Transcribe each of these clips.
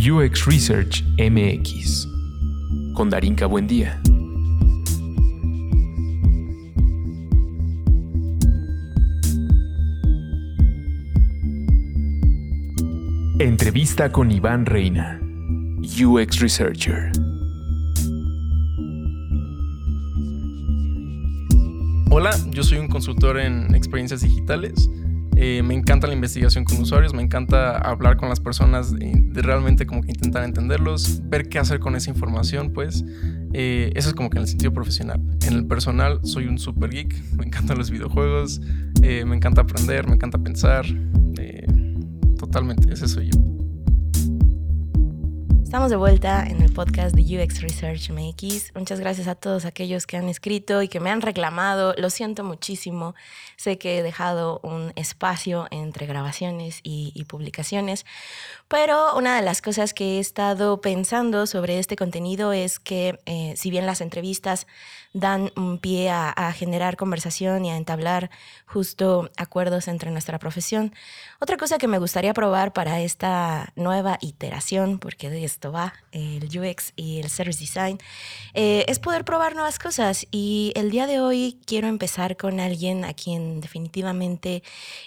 UX Research MX con Darinka Buendía. Entrevista con Iván Reina, UX Researcher. Hola, yo soy un consultor en experiencias digitales. Eh, me encanta la investigación con usuarios, me encanta hablar con las personas, realmente como que intentar entenderlos, ver qué hacer con esa información, pues. Eh, eso es como que en el sentido profesional. En el personal soy un super geek, me encantan los videojuegos, eh, me encanta aprender, me encanta pensar. totalmente, ese soy yo. Estamos de vuelta en el podcast de UX Research MX. Muchas gracias a todos aquellos que han escrito y que me han reclamado. Lo siento muchísimo. Sé que he dejado un espacio entre grabaciones y, publicaciones, pero una de las cosas que he estado pensando sobre este contenido es que eh, si bien las entrevistas dan un pie a, generar conversación y a entablar justo acuerdos entre nuestra profesión. Otra cosa que me gustaría probar para esta nueva iteración, porque de esto va el UX y el Service Design, eh, es poder probar nuevas cosas. Y el día de hoy quiero empezar con alguien a quien definitivamente...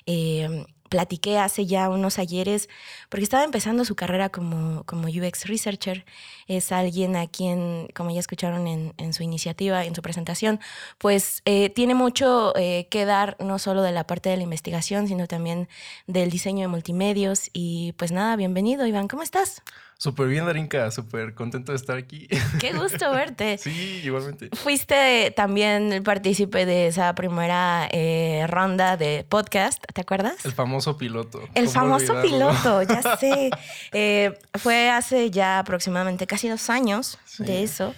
Eh, platiqué hace ya unos ayeres, porque estaba empezando su carrera como, como UX Researcher. Es alguien a quien, como ya escucharon en, en su iniciativa, en su presentación, pues eh, tiene mucho eh, que dar, no solo de la parte de la investigación, sino también del diseño de multimedios. Y pues nada, bienvenido, Iván, ¿cómo estás? Súper bien, Darinka, súper contento de estar aquí. Qué gusto verte. sí, igualmente. Fuiste también el partícipe de esa primera eh, ronda de podcast, ¿te acuerdas? El famoso piloto. El famoso piloto, ya sé. Eh, fue hace ya aproximadamente casi dos años de eso.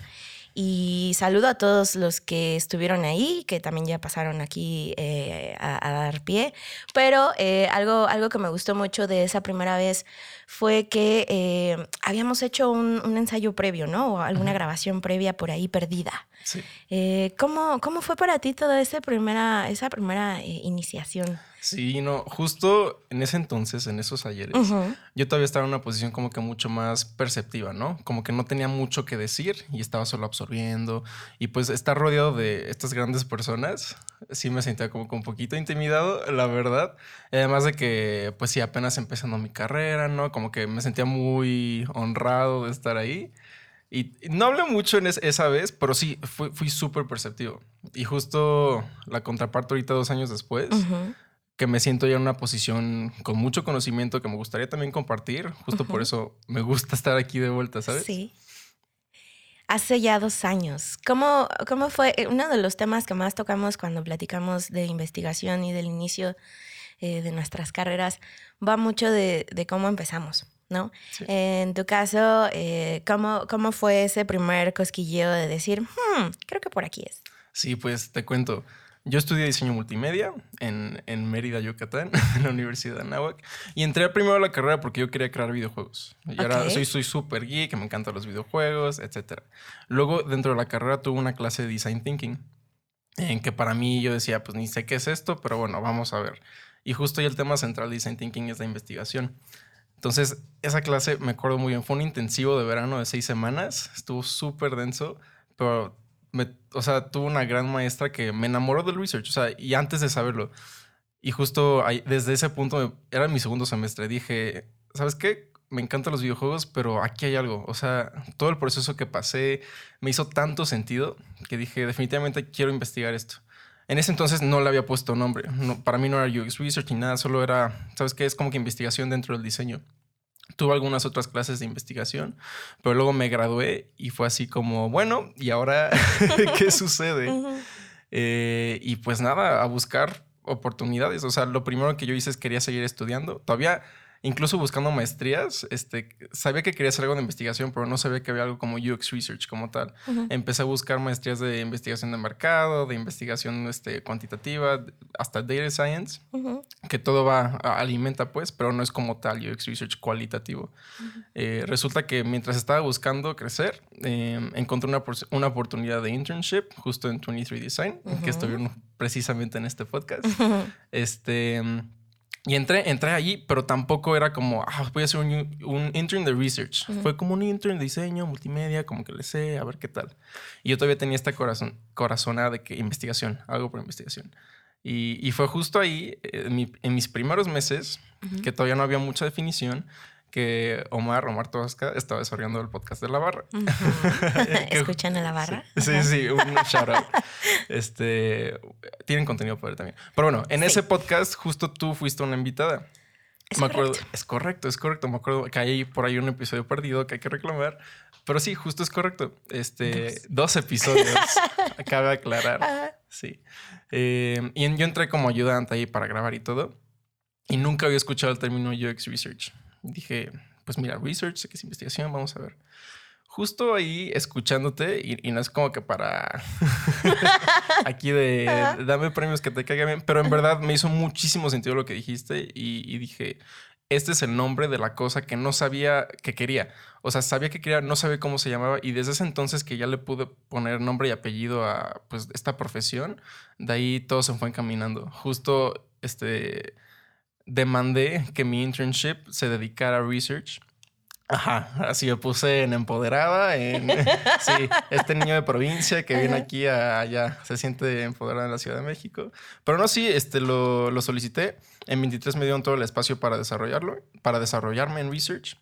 Y saludo a todos los que estuvieron ahí, que también ya pasaron aquí eh, a, dar pie. Pero eh, algo, algo que me gustó mucho de esa primera vez fue que eh, habíamos hecho un, ensayo previo, ¿no? O alguna grabación previa por ahí perdida. Sí. ¿cómo, ¿Cómo fue para ti toda esa primera, esa primera iniciación? Sí, no, justo en ese entonces, en esos ayeres, yo todavía estaba en una posición como que mucho más perceptiva, ¿no? Como que no tenía mucho que decir y estaba solo absorbiendo. Y pues estar rodeado de estas grandes personas, sí me sentía como que un poquito intimidado, la verdad. Además de que, pues sí, apenas empezando mi carrera, ¿no? Como que me sentía muy honrado de estar ahí. Y no hablé mucho en esa vez, pero sí, fui súper perceptivo. Y justo la contraparte ahorita dos años después que me siento ya en una posición con mucho conocimiento que me gustaría también compartir. Justo por eso me gusta estar aquí de vuelta, ¿sabes? Sí. Hace ya dos años. ¿Cómo, ¿Cómo fue? Eh, uno de los temas que más tocamos cuando platicamos de investigación y del inicio eh, de nuestras carreras va mucho de, cómo empezamos. ¿no? En tu caso, eh, ¿cómo, ¿cómo fue ese primer cosquilleo de decir, hmm, creo que por aquí es? Sí, pues te cuento. Yo estudié diseño multimedia en, en Mérida, Yucatán, en la Universidad de Anáhuac. Y entré primero a la carrera porque yo quería crear videojuegos. Y ahora soy súper geek, me encantan los videojuegos, etc. Luego, dentro de la carrera, tuve una clase de Design Thinking. En que para mí yo decía, pues ni sé qué es esto, pero bueno, vamos a ver. Y justo ya el tema central de Design Thinking es la investigación. Entonces, esa clase me acuerdo muy bien. Fue un intensivo de verano de seis semanas. Estuvo súper denso, pero o sea, tuve una gran maestra que me enamoró del research, o sea, y antes de saberlo. Y justo ahí, desde ese punto, era mi segundo semestre, dije, ¿sabes qué? Me encantan los videojuegos, pero aquí hay algo. O sea, todo el proceso que pasé me hizo tanto sentido que dije, definitivamente quiero investigar esto. En ese entonces no le había puesto nombre. para mí no era UX Research ni nada, solo era, ¿sabes qué? Es como que investigación dentro del diseño. Tuve algunas otras clases de investigación, pero luego me gradué y fue así como, bueno, ¿y ahora qué sucede? Eh, y pues nada, a buscar oportunidades. O sea, lo primero que yo hice es quería seguir estudiando. Todavía incluso buscando maestrías, este, sabía que quería hacer algo de investigación, pero no sabía que había algo como UX Research como tal. Empecé a buscar maestrías de investigación de mercado, de investigación este, cuantitativa, hasta Data Science, que todo va, alimenta pues, pero no es como tal UX Research cualitativo. Eh, resulta que mientras estaba buscando crecer, em, encontré una, una, oportunidad de internship justo en 23 Design, que estuvieron precisamente en este podcast. Este Y entré, entré allí, pero tampoco era como, ah, voy a hacer un, un intern de research. Fue como un intern de diseño, multimedia, como que le sé, a ver qué tal. Y yo todavía tenía esta corazón, corazonada de que investigación, algo por investigación. Y, y fue justo ahí, en, en, mis primeros meses, que todavía no había mucha definición, que Omar, Omar Tosca, estaba desarrollando el podcast de La Barra. ¿Escuchan a La Barra? Sí, sí, un shout out. Este, tienen contenido poder también. Pero bueno, en ese podcast justo tú fuiste una invitada. Es me correcto. acuerdo, es correcto, es correcto. Me acuerdo que hay por ahí un episodio perdido que hay que reclamar. Pero sí, justo es correcto. Este, dos, dos episodios. Acaba de aclarar. Sí. Eh, y yo entré como ayudante ahí para grabar y todo. Y nunca había escuchado el término UX Research. Dije, pues mira, research, sé que es investigación, vamos a ver. Justo ahí escuchándote, y, y no es como que para aquí de dame premios que te caigan bien, pero en verdad me hizo muchísimo sentido lo que dijiste y, y, dije, este es el nombre de la cosa que no sabía que quería. O sea, sabía que quería, no sabía cómo se llamaba y desde ese entonces que ya le pude poner nombre y apellido a pues esta profesión, de ahí todo se fue encaminando. Justo este demandé que mi internship se dedicara a research. Ajá, así me puse en empoderada, en sí, este niño de provincia que viene aquí a, allá, se siente empoderada en la Ciudad de México. Pero no, sí, este, lo, lo solicité. En 23 me dieron todo el espacio para desarrollarlo, para desarrollarme en research.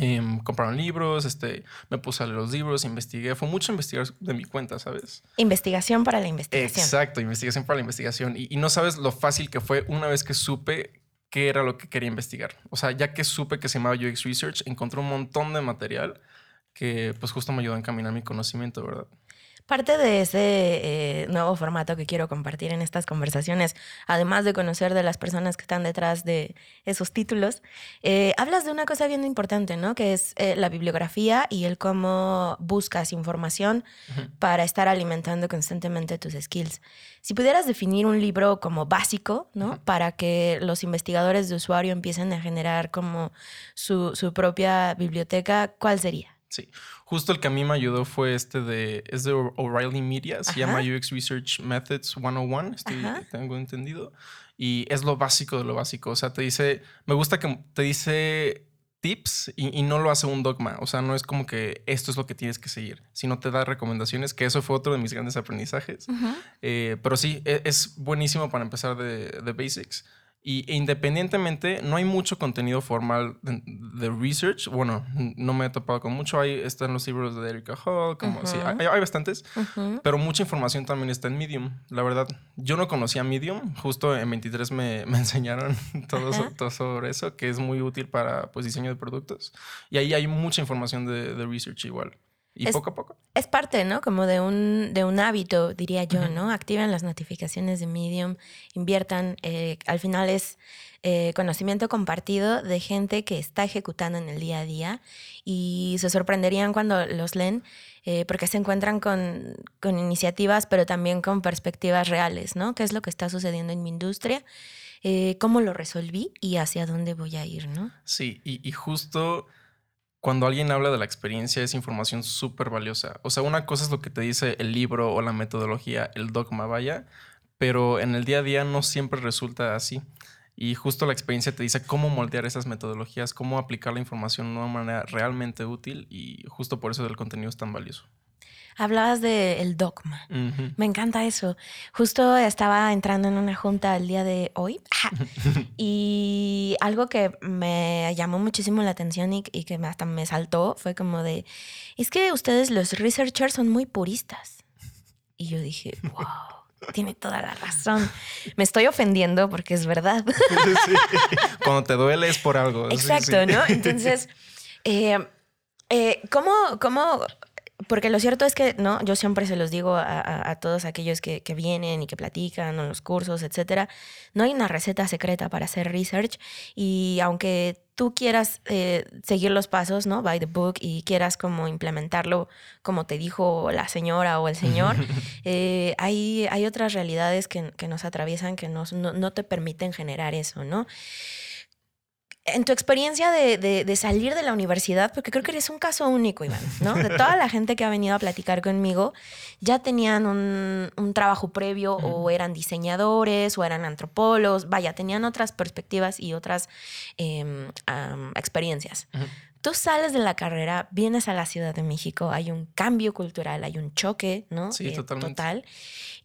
Eh, compraron libros, este, me puse a leer los libros, investigué. Fue mucho investigar de mi cuenta, ¿sabes? Investigación para la investigación. Exacto, investigación para la investigación. Y, y no sabes lo fácil que fue una vez que supe qué era lo que quería investigar. O sea, ya que supe que se llamaba UX Research, encontré un montón de material que pues justo me ayudó a encaminar mi conocimiento, ¿verdad? Parte de ese eh, nuevo formato que quiero compartir en estas conversaciones, además de conocer de las personas que están detrás de esos títulos, eh, hablas de una cosa bien importante, ¿no? Que es eh, la bibliografía y el cómo buscas información uh -huh. para estar alimentando constantemente tus skills. Si pudieras definir un libro como básico, ¿no? Uh -huh. Para que los investigadores de usuario empiecen a generar como su, su propia biblioteca, ¿cuál sería? Sí, justo el que a mí me ayudó fue este de, es de O'Reilly Media, se Ajá. llama UX Research Methods 101, estoy, tengo entendido, y es lo básico de lo básico, o sea, te dice, me gusta que te dice tips y, y, no lo hace un dogma, o sea, no es como que esto es lo que tienes que seguir, sino te da recomendaciones, que eso fue otro de mis grandes aprendizajes, uh -huh. eh, pero sí, es, es, buenísimo para empezar de, de basics. Y independientemente, no hay mucho contenido formal de, de, research. Bueno, no me he topado con mucho. Ahí están los libros de Erika Hall, como uh -huh. sí, hay, hay, bastantes. Uh -huh. Pero mucha información también está en Medium, la verdad. Yo no conocía Medium. Justo en 23 me, me enseñaron todo, uh -huh. todo, sobre eso, que es muy útil para pues, diseño de productos. Y ahí hay mucha información de, de research igual. Y es, poco a poco. Es parte, ¿no? Como de un, de un hábito, diría yo, uh -huh. ¿no? Activen las notificaciones de Medium, inviertan. Eh, al final es eh, conocimiento compartido de gente que está ejecutando en el día a día y se sorprenderían cuando los leen eh, porque se encuentran con, con, iniciativas, pero también con perspectivas reales, ¿no? ¿Qué es lo que está sucediendo en mi industria? ¿Cómo lo resolví y hacia dónde voy a ir, ¿no? Sí, y, y justo cuando alguien habla de la experiencia es información súper valiosa. O sea, una cosa es lo que te dice el libro o la metodología, el dogma, vaya, pero en el día a día no siempre resulta así. Y justo la experiencia te dice cómo moldear esas metodologías, cómo aplicar la información de una manera realmente útil y justo por eso el contenido es tan valioso. Hablabas del de dogma. Uh -huh. Me encanta eso. Justo estaba entrando en una junta el día de hoy y algo que me llamó muchísimo la atención y, y, que hasta me saltó fue como de, es que ustedes los researchers son muy puristas. Y yo dije, wow. Tiene toda la razón. Me estoy ofendiendo porque es verdad. Sí. Cuando te duele es por algo. Exacto, sí, sí. ¿no? Entonces, eh, eh, ¿cómo, ¿cómo porque lo cierto es que, ¿no? Yo siempre se los digo a, a, a todos aquellos que, que, vienen y que platican en los cursos, etcétera. No hay una receta secreta para hacer research y aunque tú quieras eh, seguir los pasos, ¿no? By the book y quieras como implementarlo como te dijo la señora o el señor, eh, hay, hay otras realidades que, que nos atraviesan que nos, no, no te permiten generar eso, ¿no? En tu experiencia de, salir de la universidad, porque creo que eres un caso único, Iván, ¿no? De toda la gente que ha venido a platicar conmigo, ya tenían un, trabajo previo o eran diseñadores o eran antropólogos, vaya, tenían otras perspectivas y otras em, experiencias. Tú sales de la carrera, vienes a la Ciudad de México, hay un cambio cultural, hay un choque, ¿no? Sí, eh, totalmente. Total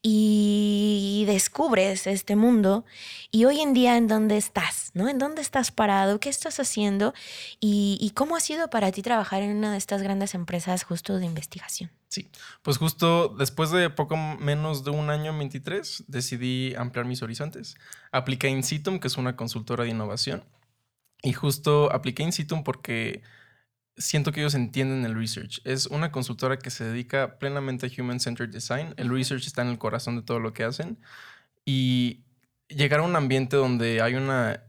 y descubres este mundo y hoy en día en dónde estás, ¿no? ¿En dónde estás parado? ¿Qué estás haciendo? ¿Y, cómo ha sido para ti trabajar en una de estas grandes empresas justo de investigación? Sí, pues justo después de poco menos de un año, 23, decidí ampliar mis horizontes. Apliqué a Incitum, que es una consultora de innovación. Y justo apliqué Incitum porque siento que ellos entienden el research. Es una consultora que se dedica plenamente a Human Centered Design. El research está en el corazón de todo lo que hacen. Y llegar a un ambiente donde hay una,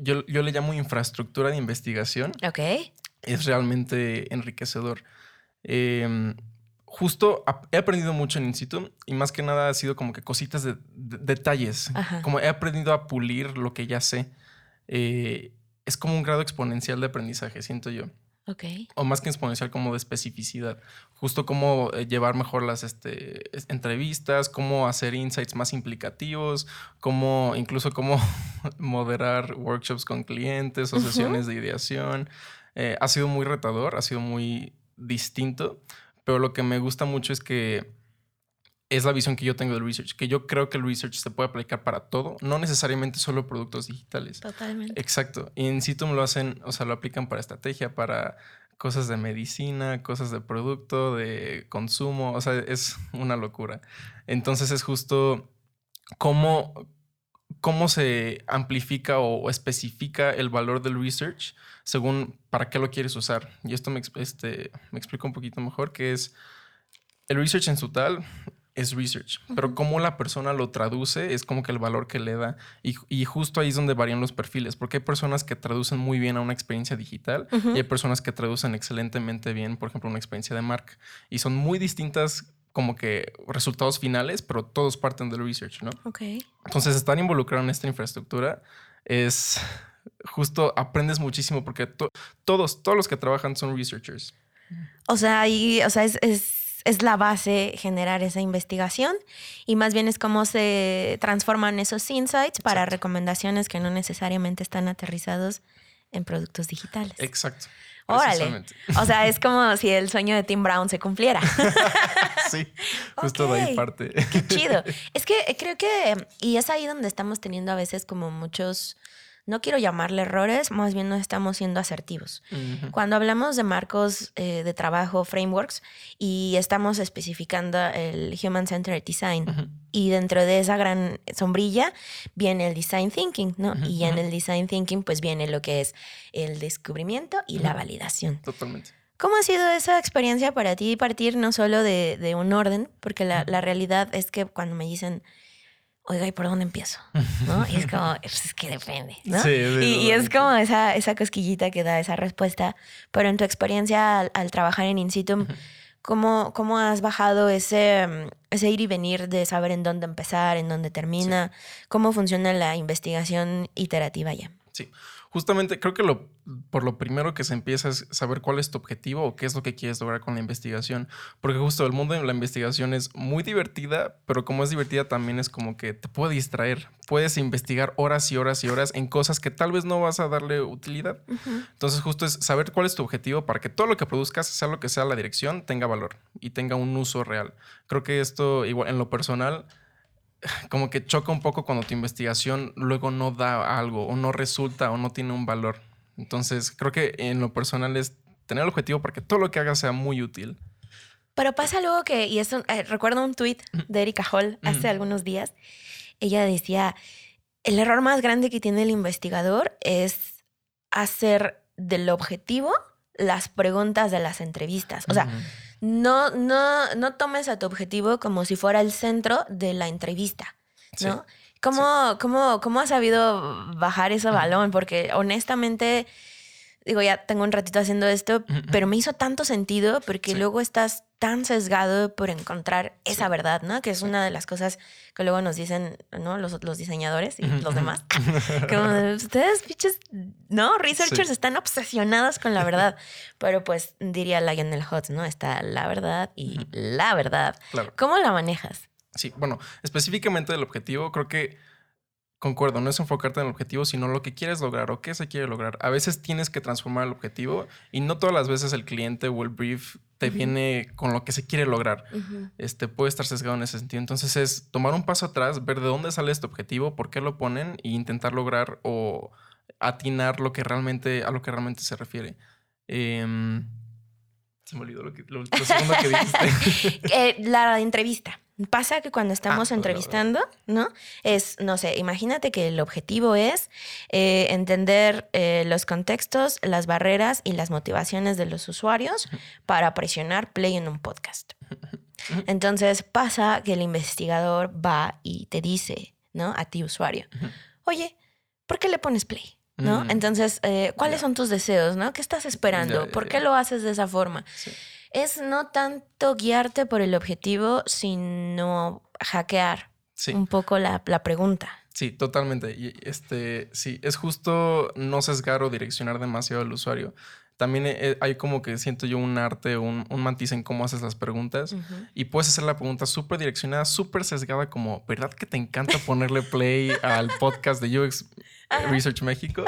yo, yo le llamo infraestructura de investigación. Ok. Es realmente enriquecedor. Em, justo he aprendido mucho en Instituto y más que nada ha sido como que cositas de, detalles. Como he aprendido a pulir lo que ya sé. Eh, es como un grado exponencial de aprendizaje, siento yo. O más que exponencial, como de especificidad. Justo cómo eh, llevar mejor las este, entrevistas, cómo hacer insights más implicativos, cómo, incluso cómo moderar workshops con clientes o sesiones de ideación. Eh, ha sido muy retador, ha sido muy distinto, pero lo que me gusta mucho es que es la visión que yo tengo del research, que yo creo que el research se puede aplicar para todo, no necesariamente solo productos digitales. Totalmente. Exacto. Y en Citum lo hacen, o sea, lo aplican para estrategia, para cosas de medicina, cosas de producto, de consumo, o sea, es una locura. Entonces es justo cómo, cómo se amplifica o, especifica el valor del research según para qué lo quieres usar. Y esto me, este, me explica un poquito mejor, que es el research en su tal es research, pero cómo la persona lo traduce es como que el valor que le da. Y, justo ahí es donde varían los perfiles, porque hay personas que traducen muy bien a una experiencia digital y hay personas que traducen excelentemente bien, por ejemplo, una experiencia de marca. Y son muy distintas como que resultados finales, pero todos parten del research, ¿no? Ok. Entonces, estar involucrado en esta infraestructura es justo aprendes muchísimo porque todos, todos los que trabajan son researchers. O sea, y, o sea, es es la base generar esa investigación y más bien es cómo se transforman esos insights para recomendaciones que no necesariamente están aterrizados en productos digitales. Exacto. Órale. O sea, es como si el sueño de Tim Brown se cumpliera. sí, justo de ahí parte. Qué chido. Es que creo que, y es ahí donde estamos teniendo a veces como muchos no quiero llamarle errores, más bien no estamos siendo asertivos. Cuando hablamos de marcos eh, de trabajo, frameworks, y estamos especificando el Human Centered Design, y dentro de esa gran sombrilla viene el Design Thinking, ¿no? Y en el Design Thinking pues viene lo que es el descubrimiento y la validación. Totalmente. ¿Cómo ha sido esa experiencia para ti partir no solo de, un orden? Porque la, la realidad es que cuando me dicen oiga, ¿y por dónde empiezo? ¿No? Y es como, pues, es que depende, ¿no? Sí, y, es como esa, esa cosquillita que da esa respuesta. Pero en tu experiencia al, trabajar en In situ, ¿cómo, ¿cómo, has bajado ese, ese ir y venir de saber en dónde empezar, en dónde termina? ¿Cómo funciona la investigación iterativa ya? Sí, justamente creo que lo, por lo primero que se empieza es saber cuál es tu objetivo o qué es lo que quieres lograr con la investigación. Porque justo el mundo de la investigación es muy divertida, pero como es divertida también es como que te puede distraer. Puedes investigar horas y horas y horas en cosas que tal vez no vas a darle utilidad. Entonces justo es saber cuál es tu objetivo para que todo lo que produzcas, sea lo que sea la dirección, tenga valor y tenga un uso real. Creo que esto, igual en lo personal, como que choca un poco cuando tu investigación luego no da algo o no resulta o no tiene un valor. Entonces, creo que en lo personal es tener el objetivo para que todo lo que hagas sea muy útil. Pero pasa luego que, y eso, eh, recuerdo un tweet de Erika Hall hace algunos días, ella decía, el error más grande que tiene el investigador es hacer del objetivo las preguntas de las entrevistas. O sea, no, no, no tomes a tu objetivo como si fuera el centro de la entrevista, ¿no? ¿Cómo, cómo, has sabido bajar ese balón? Porque honestamente digo, ya tengo un ratito haciendo esto, pero me hizo tanto sentido porque luego estás tan sesgado por encontrar esa verdad, ¿no? Que es una de las cosas que luego nos dicen, ¿no? Los, los diseñadores y los demás. Como ustedes, pinches, ¿no? Researchers están obsesionados con la verdad. Pero pues diría Lionel Hutz, ¿no? Está la verdad y la verdad. ¿Cómo la manejas? Sí, bueno, específicamente del objetivo, creo que Concuerdo, no es enfocarte en el objetivo, sino lo que quieres lograr o qué se quiere lograr. A veces tienes que transformar el objetivo y no todas las veces el cliente o el brief te viene con lo que se quiere lograr. Este puede estar sesgado en ese sentido. Entonces es tomar un paso atrás, ver de dónde sale este objetivo, por qué lo ponen e intentar lograr o atinar lo que realmente a lo que realmente se refiere. Em, se me olvidó lo, que, segundo que dijiste. Eh, la entrevista. Pasa que cuando estamos ah, entrevistando, ¿no? Es, no sé, imagínate que el objetivo es eh, entender eh, los contextos, las barreras y las motivaciones de los usuarios para presionar play en un podcast. Entonces pasa que el investigador va y te dice, ¿no? A ti usuario, oye, ¿por qué le pones play? ¿No? Mm. Entonces, eh, ¿cuáles son tus deseos? ¿No? ¿Qué estás esperando? ¿Por qué lo haces de esa forma? Es no tanto guiarte por el objetivo, sino hackear un poco la, pregunta. Sí, totalmente. Y este, sí, es justo no sesgar o direccionar demasiado al usuario. También eh, hay como que siento yo un arte, un, un matiz en cómo haces las preguntas. Y puedes hacer la pregunta súper direccionada, súper sesgada, como, ¿verdad que te encanta ponerle play al podcast de UX Research México?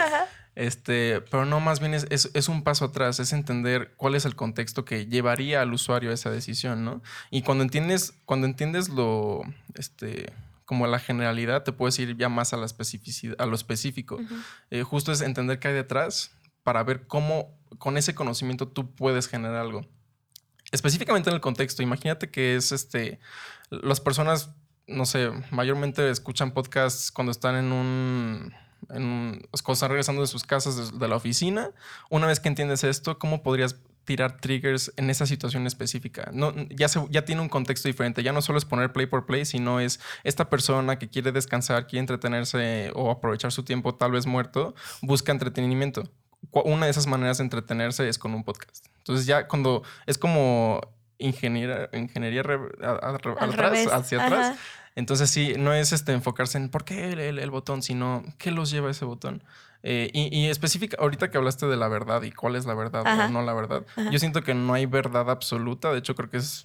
Este, pero no, más bien es, es, un paso atrás, es entender cuál es el contexto que llevaría al usuario a esa decisión, ¿no? Y cuando entiendes, cuando entiendes lo, este, como la generalidad, te puedes ir ya más a la especificidad, a lo específico. Eh, justo es entender qué hay detrás para ver cómo con ese conocimiento tú puedes generar algo. Específicamente en el contexto, imagínate que es este, las personas, no sé, mayormente escuchan podcasts cuando están en un en, están regresando de sus casas de, la oficina. Una vez que entiendes esto, ¿cómo podrías tirar triggers en esa situación específica. No, ya, se, ya tiene un contexto diferente. Ya no solo es poner play por play, sino es esta persona que quiere descansar, quiere entretenerse o aprovechar su tiempo tal vez muerto, busca entretenimiento. Una de esas maneras de entretenerse es con un podcast. Entonces ya cuando es como ingeniería, ingeniería atrás, hacia atrás. Entonces sí, no es este enfocarse en por qué el, botón, sino qué los lleva ese botón. Eh, y, específica, ahorita que hablaste de la verdad y cuál es la verdad o no la verdad, yo siento que no hay verdad absoluta. De hecho, creo que es.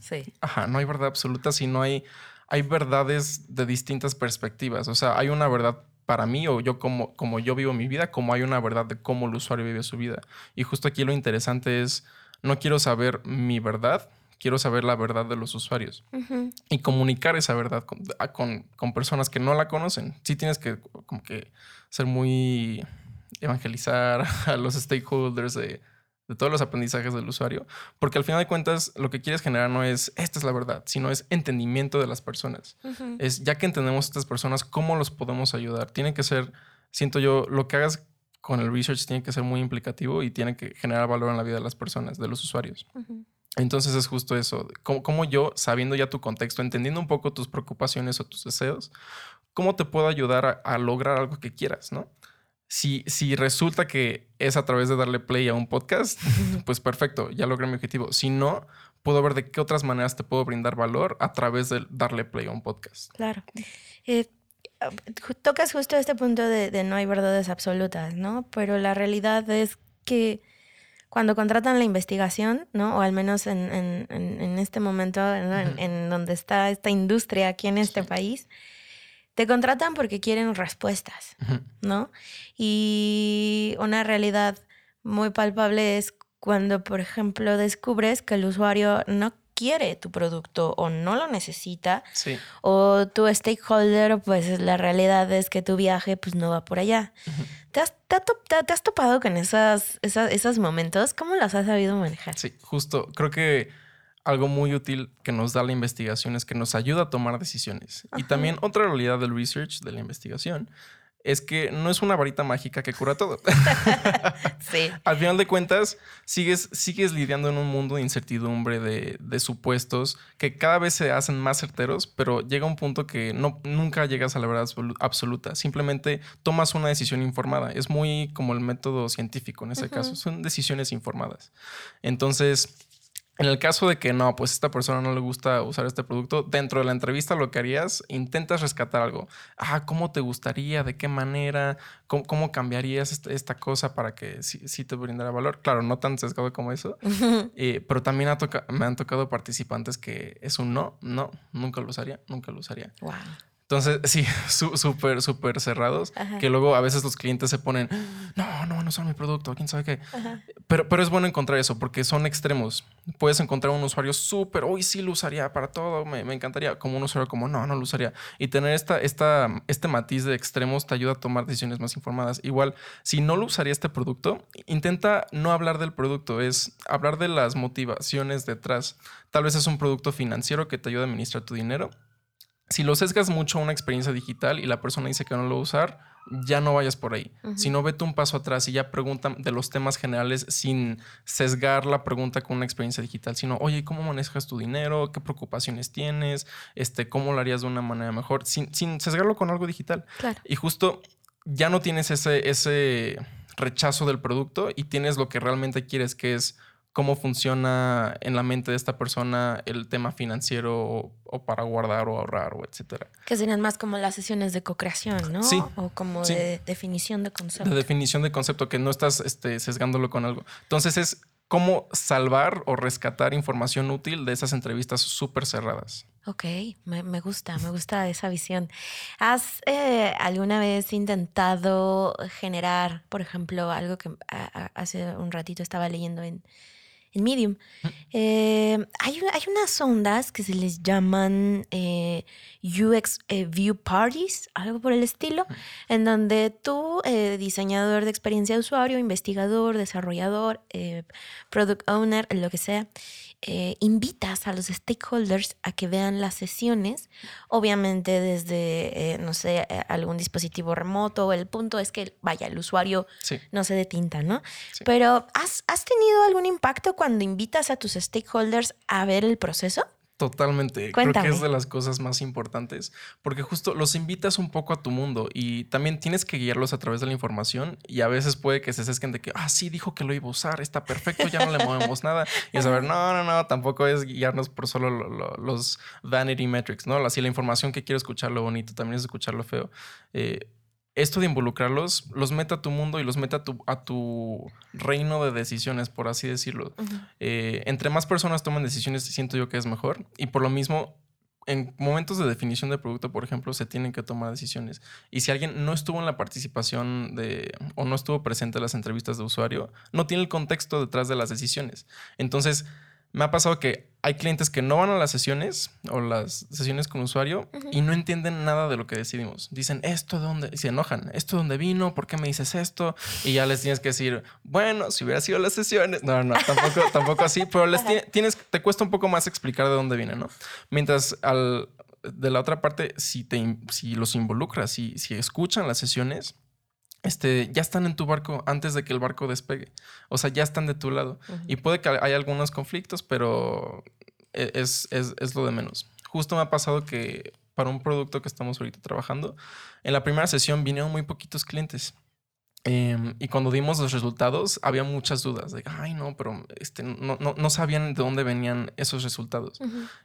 Sí. Ajá, no hay verdad absoluta, sino hay, hay verdades de distintas perspectivas. O sea, hay una verdad para mí o yo como, como yo vivo mi vida, como hay una verdad de cómo el usuario vive su vida. Y justo aquí lo interesante es, no quiero saber mi verdad, quiero saber la verdad de los usuarios y comunicar esa verdad con, personas que no la conocen. Sí tienes que como que ser muy evangelizar a los stakeholders de, todos los aprendizajes del usuario, porque al final de cuentas lo que quieres generar no es esta es la verdad, sino es entendimiento de las personas. Es ya que entendemos a estas personas, ¿cómo los podemos ayudar? Tiene que ser, siento yo, lo que hagas con el research tiene que ser muy implicativo y tiene que generar valor en la vida de las personas, de los usuarios. Entonces es justo eso, como, yo, sabiendo ya tu contexto, entendiendo un poco tus preocupaciones o tus deseos, ¿cómo te puedo ayudar a, lograr algo que quieras, no? Si, si, resulta que es a través de darle play a un podcast, pues perfecto, ya logré mi objetivo. Si no, puedo ver de qué otras maneras te puedo brindar valor a través de darle play a un podcast. Claro. Eh, tocas justo este punto de, de no hay verdades absolutas, ¿no? Pero la realidad es que cuando contratan la investigación, ¿no? O al menos en, este momento, en, donde está esta industria aquí en este país, te contratan porque quieren respuestas, ¿no? Y una realidad muy palpable es cuando, por ejemplo, descubres que el usuario no quiere tu producto o no lo necesita, o tu stakeholder, pues la realidad es que tu viaje pues no va por allá. ¿Te, has, topado con esas, esos momentos? ¿Cómo las has sabido manejar? Sí, justo. Creo que algo muy útil que nos da la investigación es que nos ayuda a tomar decisiones. Y también otra realidad del research, de la investigación, es que no es una varita mágica que cura todo. sí. Al final de cuentas, sigues, sigues lidiando en un mundo de incertidumbre, de, supuestos que cada vez se hacen más certeros, pero llega un punto que no, nunca llegas a la verdad absoluta. Simplemente tomas una decisión informada. Es muy como el método científico en ese caso. Son decisiones informadas. Entonces, en el caso de que no, pues esta persona no le gusta usar este producto, dentro de la entrevista lo que harías, intentas rescatar algo. Ah, ¿cómo te gustaría? ¿De qué manera? ¿Cómo, cambiarías esta, cosa para que sí, te brindara valor? Claro, no tan sesgado como eso, eh, pero también me han tocado participantes que es un no, no, nunca lo usaría, nunca lo usaría. Wow. Entonces, sí, súper, súper cerrados, que luego a veces los clientes se ponen, no, no a usar mi producto, quién sabe qué. Pero, pero es bueno encontrar eso porque son extremos. Puedes encontrar un usuario súper, hoy sí lo usaría para todo, me, encantaría, como un usuario como, no, no lo usaría. Y tener esta, esta, este matiz de extremos te ayuda a tomar decisiones más informadas. Igual, si no lo usaría este producto, intenta no hablar del producto, es hablar de las motivaciones detrás. Tal vez es un producto financiero que te ayuda a administrar tu dinero si lo sesgas mucho a una experiencia digital y la persona dice que no lo va a usar, ya no vayas por ahí. Si no, vete un paso atrás y ya pregunta de los temas generales sin sesgar la pregunta con una experiencia digital, sino, oye, ¿cómo manejas tu dinero? ¿Qué preocupaciones tienes? Este, ¿Cómo lo harías de una manera mejor? Sin, sin sesgarlo con algo digital. Y justo ya no tienes ese, ese rechazo del producto y tienes lo que realmente quieres, que es cómo funciona en la mente de esta persona el tema financiero o, para guardar o ahorrar o etcétera. Que serían más como las sesiones de co-creación, ¿no? Sí. O como de definición de concepto. De definición de concepto, que no estás este, sesgándolo con algo. Entonces es cómo salvar o rescatar información útil de esas entrevistas súper cerradas. Ok, me, gusta, me gusta esa visión. ¿Has eh, alguna vez intentado generar, por ejemplo, algo que hace un ratito estaba leyendo en, en Medium. Eh, hay, hay, unas ondas que se les llaman eh, UX eh, View Parties, algo por el estilo, en donde tú, diseñador de experiencia de usuario, investigador, desarrollador, product owner, lo que sea, eh, invitas a los stakeholders a que vean las sesiones, obviamente desde, eh, no sé, eh, algún dispositivo remoto. El punto es que, vaya, el usuario no se detinta, ¿no? Pero ¿has, ¿has tenido algún impacto cuando invitas a tus stakeholders a ver el proceso? Totalmente. Creo que es de las cosas más importantes porque justo los invitas un poco a tu mundo y también tienes que guiarlos a través de la información y a veces puede que se sesquen de que, ah, sí, dijo que lo iba a usar, está perfecto, ya no le movemos nada. Y es saber, no, no, no, tampoco es guiarnos por solo los vanity metrics, ¿no? Así la información que quiero escuchar lo bonito, también es escuchar lo feo. Eh, esto de involucrarlos los mete a tu mundo y los mete a tu, a tu reino de decisiones, por así decirlo. Eh, entre más personas toman decisiones, siento yo que es mejor. Y por lo mismo, en momentos de definición de producto, por ejemplo, se tienen que tomar decisiones. Y si alguien no estuvo en la participación de o no estuvo presente en las entrevistas de usuario, no tiene el contexto detrás de las decisiones. Entonces, me ha pasado que hay clientes que no van a las sesiones o las sesiones con usuario y no entienden nada de lo que decidimos. Dicen, ¿esto de dónde? Y se enojan. ¿Esto de dónde vino? ¿Por qué me dices esto? Y ya les tienes que decir, bueno, si hubiera sido las sesiones. No, no, tampoco, tampoco así, pero les tienes, te cuesta un poco más explicar de dónde viene, ¿no? Mientras al, de la otra parte, si, te, si los involucras, si, si escuchan las sesiones, este, ya están en tu barco antes de que el barco despegue. O sea, ya están de tu lado. Y puede que haya algunos conflictos, pero e, es, es, es, lo de menos. Justo me ha pasado que para un producto que estamos ahorita trabajando, en la primera sesión vinieron muy poquitos clientes. Em, y cuando dimos los resultados, había muchas dudas de, ay, no, pero este, no, no, no sabían de dónde venían esos resultados.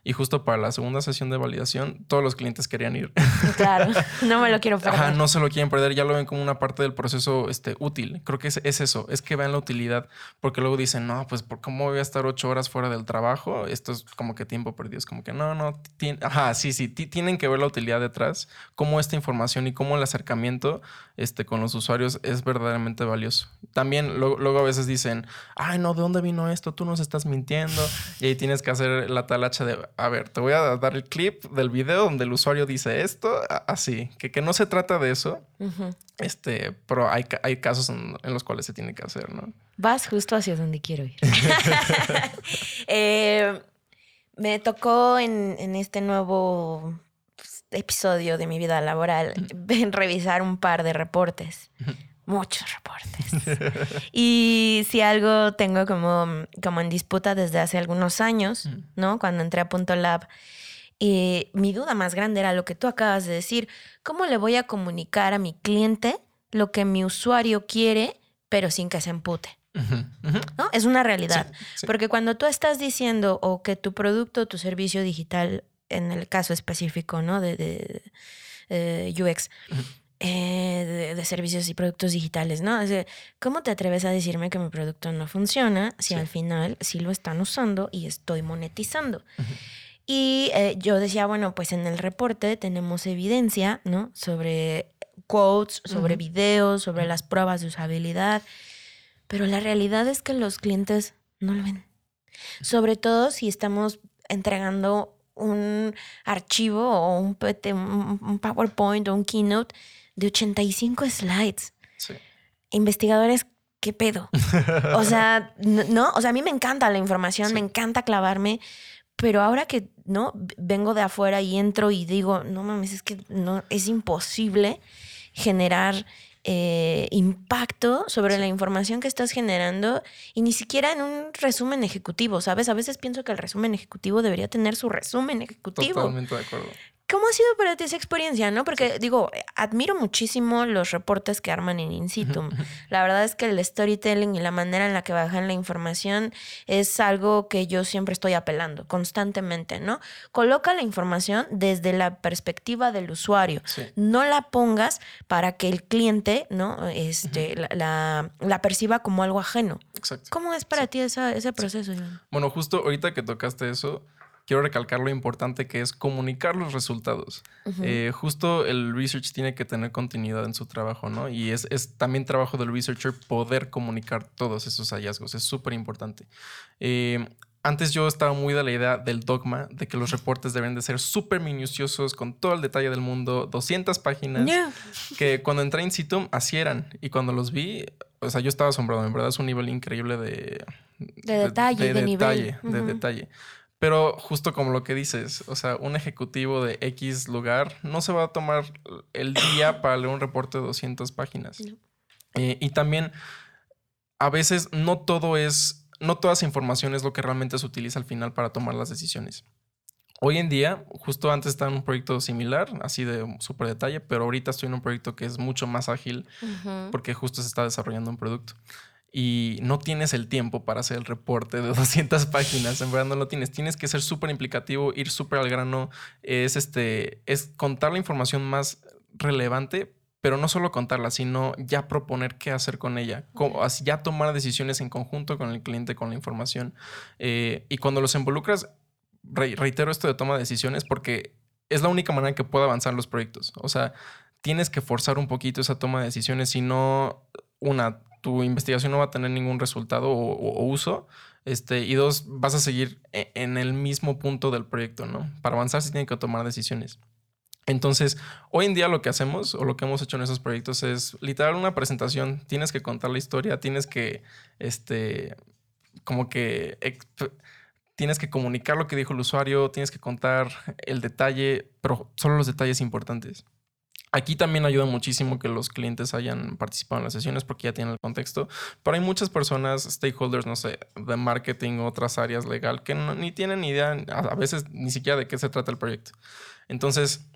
Y justo para la segunda sesión de validación, todos los clientes querían ir. Claro, no me lo quiero perder. Ajá, no se lo quieren perder, ya lo ven como una parte del proceso este, útil. Creo que es, es eso, es que vean la utilidad, porque luego dicen, no, pues, ¿por ¿cómo voy a estar ocho horas fuera del trabajo? Esto es como que tiempo perdido. Es como que no, no, ajá, sí, sí, tienen que ver la utilidad detrás, cómo esta información y cómo el acercamiento este, con los usuarios es verdaderamente valioso. También luego, a veces dicen, ay, no, ¿de dónde vino esto? Tú nos estás mintiendo. Y ahí tienes que hacer la talacha de, a ver, te voy a dar el clip del video donde el usuario dice esto, así, que, que no se trata de eso, este, pero hay, hay casos en, los cuales se tiene que hacer, ¿no? Vas justo hacia donde quiero ir. eh, me tocó en, en este nuevo episodio de mi vida laboral, revisar un par de reportes. Muchos reportes. y si algo tengo como, como en disputa desde hace algunos años, ¿no? Cuando entré a Punto Lab, y mi duda más grande era lo que tú acabas de decir. ¿Cómo le voy a comunicar a mi cliente lo que mi usuario quiere, pero sin que se empute? ¿No? Es una realidad. Porque cuando tú estás diciendo o que tu producto o tu servicio digital, en el caso específico, ¿no? De, de, eh, UX, eh, de, servicios y productos digitales, ¿no? ¿Cómo te atreves a decirme que mi producto no funciona si al final sí lo están usando y estoy monetizando? Y eh, yo decía, bueno, pues en el reporte tenemos evidencia, ¿no? Sobre quotes, sobre videos, sobre las pruebas de usabilidad. Pero la realidad es que los clientes no lo ven. Sobre todo si estamos entregando un archivo o un, un PowerPoint o un keynote de 85 slides. Sí. Investigadores, ¿qué pedo? o sea, no, o sea, a mí me encanta la información, me encanta clavarme, pero ahora que no vengo de afuera y entro y digo, no mames, es que no es imposible generar eh, impacto sobre la información que estás generando y ni siquiera en un resumen ejecutivo, ¿sabes? A veces pienso que el resumen ejecutivo debería tener su resumen ejecutivo. Totalmente de acuerdo. ¿Cómo ha sido para ti esa experiencia, no? Porque digo, admiro muchísimo los reportes que arman en In situ. La verdad es que el storytelling y la manera en la que bajan la información es algo que yo siempre estoy apelando constantemente, ¿no? Coloca la información desde la perspectiva del usuario. No la pongas para que el cliente, ¿no? Este, la, la, perciba como algo ajeno. Exacto. ¿Cómo es para ti ese proceso? Bueno, justo ahorita que tocaste eso, quiero recalcar lo importante que es comunicar los resultados. Eh, justo el research tiene que tener continuidad en su trabajo, ¿no? Y es, también trabajo del researcher poder comunicar todos esos hallazgos. Es súper importante. Eh, antes yo estaba muy de la idea del dogma de que los reportes deben de ser súper minuciosos, con todo el detalle del mundo, 200 páginas, que cuando entré en situ así eran. Y cuando los vi, o sea, yo estaba asombrado. En verdad es un nivel increíble de... De detalle, de, detalle, de detalle. Pero justo como lo que dices, o sea, un ejecutivo de X lugar no se va a tomar el día para leer un reporte de 200 páginas. Eh, y también, a veces no todo es, no toda esa información es lo que realmente se utiliza al final para tomar las decisiones. Hoy en día, justo antes estaba en un proyecto similar, así de súper detalle, pero ahorita estoy en un proyecto que es mucho más ágil porque justo se está desarrollando un producto y no tienes el tiempo para hacer el reporte de 200 páginas, en verdad no lo tienes. Tienes que ser súper implicativo, ir súper al grano, es, este, es contar la información más relevante, pero no solo contarla, sino ya proponer qué hacer con ella, ya tomar decisiones en conjunto con el cliente, con la información. Eh, y cuando los involucras, reitero esto de toma de decisiones porque es la única manera que puedo avanzar los proyectos. O sea, tienes que forzar un poquito esa toma de decisiones, si no, una, tu investigación no va a tener ningún resultado o, uso. Este, y dos, vas a seguir e, en el mismo punto del proyecto, ¿no? Para avanzar se tienen que tomar decisiones. Entonces, hoy en día lo que hacemos o lo que hemos hecho en esos proyectos es literal una presentación. Tienes que contar la historia, tienes que, este, como que, tienes que comunicar lo que dijo el usuario, tienes que contar el detalle, pero solo los detalles importantes. Aquí también ayuda muchísimo que los clientes hayan participado en las sesiones porque ya tienen el contexto. Pero hay muchas personas, stakeholders, no sé, de marketing, otras áreas legal, que ni tienen idea, a veces ni siquiera de qué se trata el proyecto. Entonces,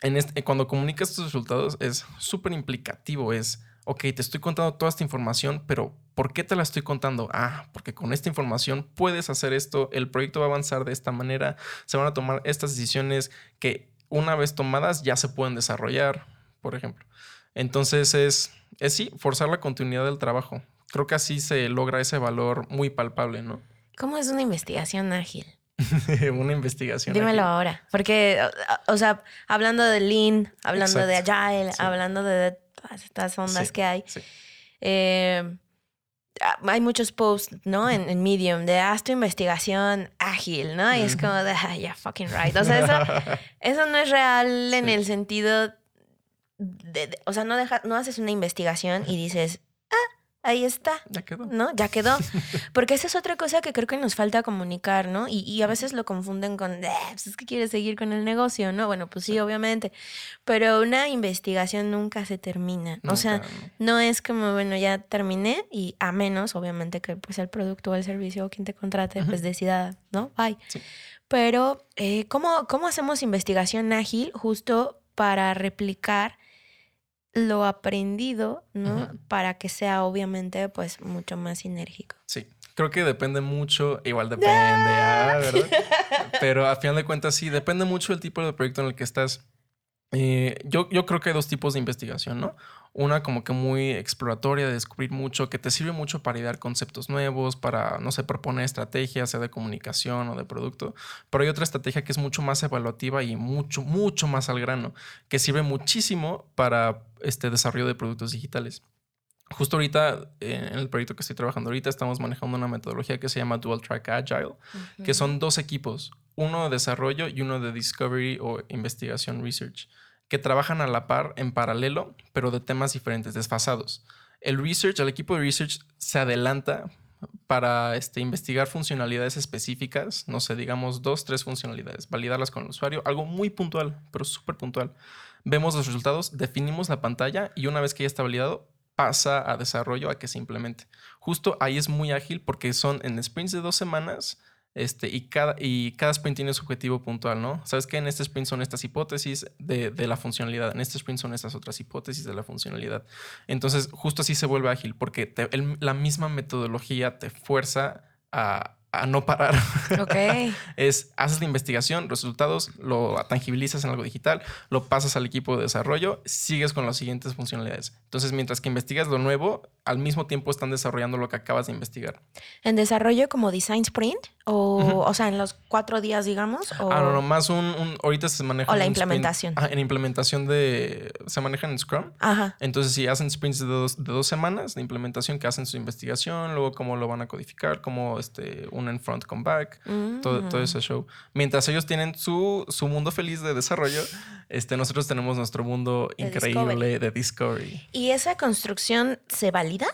en este, cuando comunicas tus resultados es súper implicativo. Es, ok, te estoy contando toda esta información, pero ¿por qué te la estoy contando? Ah, porque con esta información puedes hacer esto, el proyecto va a avanzar de esta manera, se van a tomar estas decisiones que una vez tomadas ya se pueden desarrollar, por ejemplo. Entonces es, es sí, forzar la continuidad del trabajo. Creo que así se logra ese valor muy palpable, ¿no? ¿Cómo es una investigación ágil? una investigación. Dímelo ahora, porque, o, sea, hablando de Lean, hablando de Agile, hablando de todas estas ondas que hay, eh, Ah, hay muchos posts, ¿no? En, Medium de haz tu investigación ágil, ¿no? Y es como de, ah, yeah, fucking right. O sea, eso, eso no es real en el sentido de, o sea, no, deja, no haces una investigación y dices, ah, ahí está. Ya quedó. ¿No? Ya quedó. Porque esa es otra cosa que creo que nos falta comunicar, ¿no? Y, a veces lo confunden con, eh, pues es que quieres seguir con el negocio, ¿no? Bueno, pues sí, obviamente. Pero una investigación nunca se termina. o sea, no. es como, bueno, ya terminé y a menos, obviamente, que pues el producto o el servicio o quien te contrate, pues decida, ¿no? Bye. Pero, eh, ¿cómo, ¿cómo hacemos investigación ágil justo para replicar lo aprendido, ¿no? Para que sea obviamente pues mucho más sinérgico. Sí, creo que depende mucho, igual depende, ah, ¿verdad? Pero a final de cuentas sí, depende mucho del tipo de proyecto en el que estás. Eh, yo, yo creo que hay dos tipos de investigación, ¿no? Una como que muy exploratoria, de descubrir mucho, que te sirve mucho para idear conceptos nuevos, para, no sé, proponer estrategias, sea de comunicación o de producto. Pero hay otra estrategia que es mucho más evaluativa y mucho, mucho más al grano, que sirve muchísimo para este desarrollo de productos digitales. Justo ahorita, en el proyecto que estoy trabajando ahorita, estamos manejando una metodología que se llama Dual Track Agile, que son dos equipos, uno de desarrollo y uno de discovery o investigación research que trabajan a la par en paralelo, pero de temas diferentes, desfasados. El research, el equipo de research se adelanta para este, investigar funcionalidades específicas, no sé, digamos dos, tres funcionalidades, validarlas con el usuario, algo muy puntual, pero súper puntual. Vemos los resultados, definimos la pantalla y una vez que ya está validado, pasa a desarrollo a que se implemente. Justo ahí es muy ágil porque son en sprints de dos semanas este, y, cada, y cada sprint tiene su objetivo puntual, ¿no? Sabes que en este sprint son estas hipótesis de, de, la funcionalidad, en este sprint son estas otras hipótesis de la funcionalidad. Entonces, justo así se vuelve ágil, porque la misma metodología te fuerza a, a no parar. Ok. es, haces la investigación, resultados, lo tangibilizas en algo digital, lo pasas al equipo de desarrollo, sigues con las siguientes funcionalidades. Entonces, mientras que investigas lo nuevo, al mismo tiempo están desarrollando lo que acabas de investigar. ¿En desarrollo como design sprint? O, o sea, en los cuatro días, digamos. O... Ah, no, no, más un, un ahorita se maneja. O la implementación. en implementación de. Se maneja en Scrum. Ajá. Entonces, si hacen sprints de dos, de dos semanas de implementación, que hacen su investigación, luego cómo lo van a codificar, cómo este, en front con back, todo, todo, ese show. Mientras ellos tienen su, su mundo feliz de desarrollo, este, nosotros tenemos nuestro mundo increíble de discovery. ¿Y esa construcción se valida?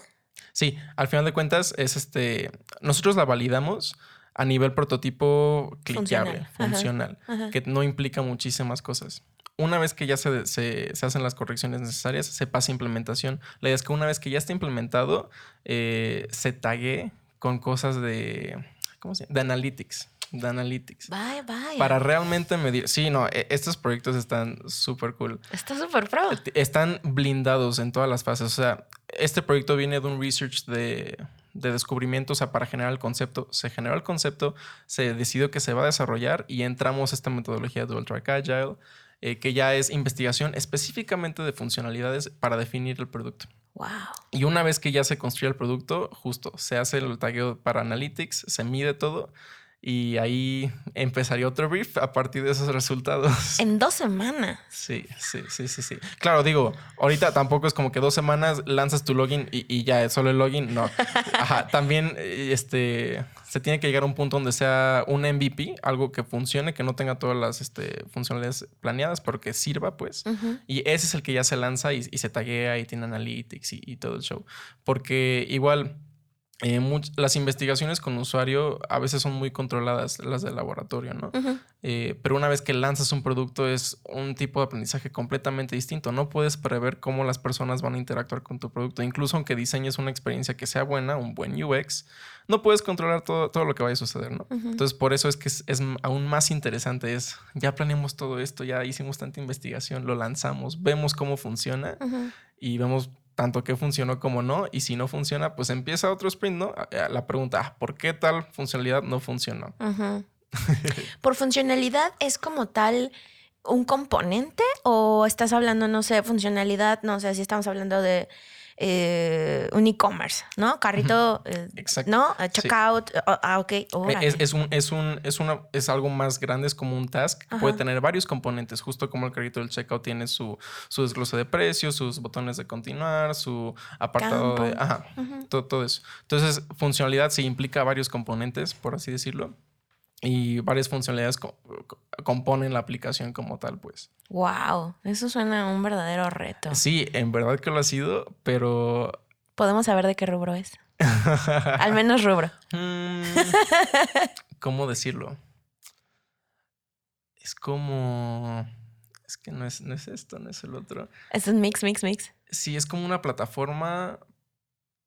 Sí, al final de cuentas es este. Nosotros la validamos a nivel prototipo cliqueable, funcional, que no implica muchísimas cosas. Una vez que ya se, se, hacen las correcciones necesarias, se pasa a implementación. La idea es que una vez que ya está implementado, eh, se tague con cosas de, ¿cómo se llama? De analytics. De analytics. Bye, bye. Para realmente medir. Sí, no, e, estos proyectos están súper cool. Está súper pro. Están blindados en todas las fases. O sea, este proyecto viene de un research de de descubrimiento, o sea, para generar el concepto. Se generó el concepto, se decidió que se va a desarrollar y entramos a esta metodología de Ultra Agile, eh, que ya es investigación específicamente de funcionalidades para definir el producto. Wow. Y una vez que ya se construye el producto, justo se hace el tagueo para Analytics, se mide todo y ahí empezaría otro brief a partir de esos resultados. En dos semanas. Sí, sí, sí, sí, sí. Claro, digo, ahorita tampoco es como que dos semanas lanzas tu login y, y ya es solo el login. No. Ajá, también este, se tiene que llegar a un punto donde sea un MVP, algo que funcione, que no tenga todas las este, funcionalidades planeadas, pero que sirva, pues. Y ese es el que ya se lanza y, se taguea y tiene analytics y todo el show. Porque igual eh, las investigaciones con usuario a veces son muy controladas, las del laboratorio, ¿no? Eh, pero una vez que lanzas un producto es un tipo de aprendizaje completamente distinto. No puedes prever cómo las personas van a interactuar con tu producto. Incluso aunque diseñes una experiencia que sea buena, un buen UX, no puedes controlar todo, todo lo que vaya a suceder, ¿no? Entonces, por eso es que es, es, aún más interesante. Es, ya planeamos todo esto, ya hicimos tanta investigación, lo lanzamos, vemos cómo funciona y vemos tanto que funcionó como no, y si no funciona, pues empieza otro sprint, ¿no? La pregunta, ah, ¿por qué tal funcionalidad no funcionó? Por funcionalidad es como tal un componente o estás hablando, no sé, funcionalidad, no sé si estamos hablando de eh, un e-commerce, ¿no? Carrito, eh, ¿no? Checkout, ah, ah, ok. Es, es, un, es, un, es, una, es algo más grande, es como un task. Puede tener varios componentes, justo como el carrito del checkout tiene su, su desglose de precios, sus botones de continuar, su apartado de... Ajá, todo, todo eso. Entonces, funcionalidad sí implica varios componentes, por así decirlo y varias funcionalidades componen la aplicación como tal, pues. Wow, eso suena a un verdadero reto. Sí, en verdad que lo ha sido, pero ¿Podemos saber de qué rubro es? Al menos rubro. Mm, ¿Cómo decirlo? Es como... Es que no es, no es esto, no es el otro. Es un mix, mix, mix. Sí, es como una plataforma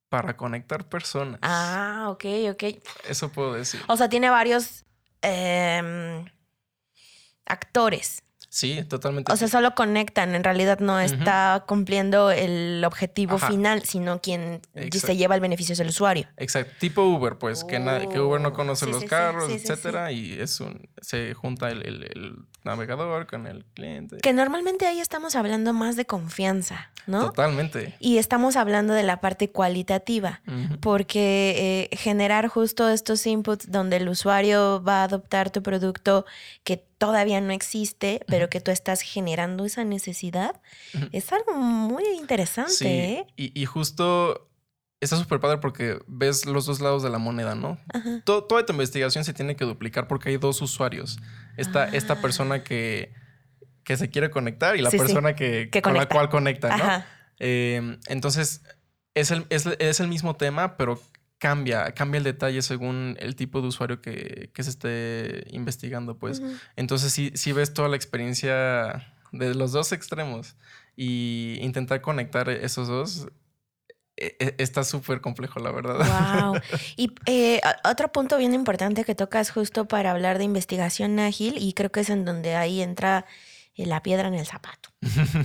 para conectar personas. Ah, ok, ok. Eso puedo decir. O sea, tiene varios em, actores. Sí, totalmente. O sea, solo conectan, en realidad no está cumpliendo el objetivo final, sino quien se lleva el beneficio es el usuario. Exacto, tipo Uber, pues, que, que, Uber no Oh, conoce sí, los sí, carros, sí, etcétera, y es un, se junta el, el- el navegador con el cliente. Que normalmente ahí estamos hablando más de confianza, ¿no? Totalmente. Y estamos hablando de la parte cualitativa, porque eh, generar justo estos inputs donde el usuario va a adoptar tu producto que todavía no existe, pero que tú estás generando esa necesidad, es algo muy interesante. Sí, ¿eh? y, y justo está súper padre porque ves los dos lados de la moneda, ¿no? Ajá. To- toda tu investigación se tiene que duplicar porque hay dos usuarios. Esta, esta Ah. persona que, que se quiere conectar y la Sí, sí. persona que, Que con la cual conecta, ¿no? Eh, entonces, es el, es, es el mismo tema, pero cambia, cambia el detalle según el tipo de usuario que, que se esté investigando, pues. Entonces, sí, sí ves toda la experiencia de los dos extremos y intentar conectar esos dos e- e- está súper complejo, la verdad. Wow. Y eh, otro punto bien importante que tocas justo para hablar de investigación ágil, y creo que es en donde ahí entra la piedra en el zapato,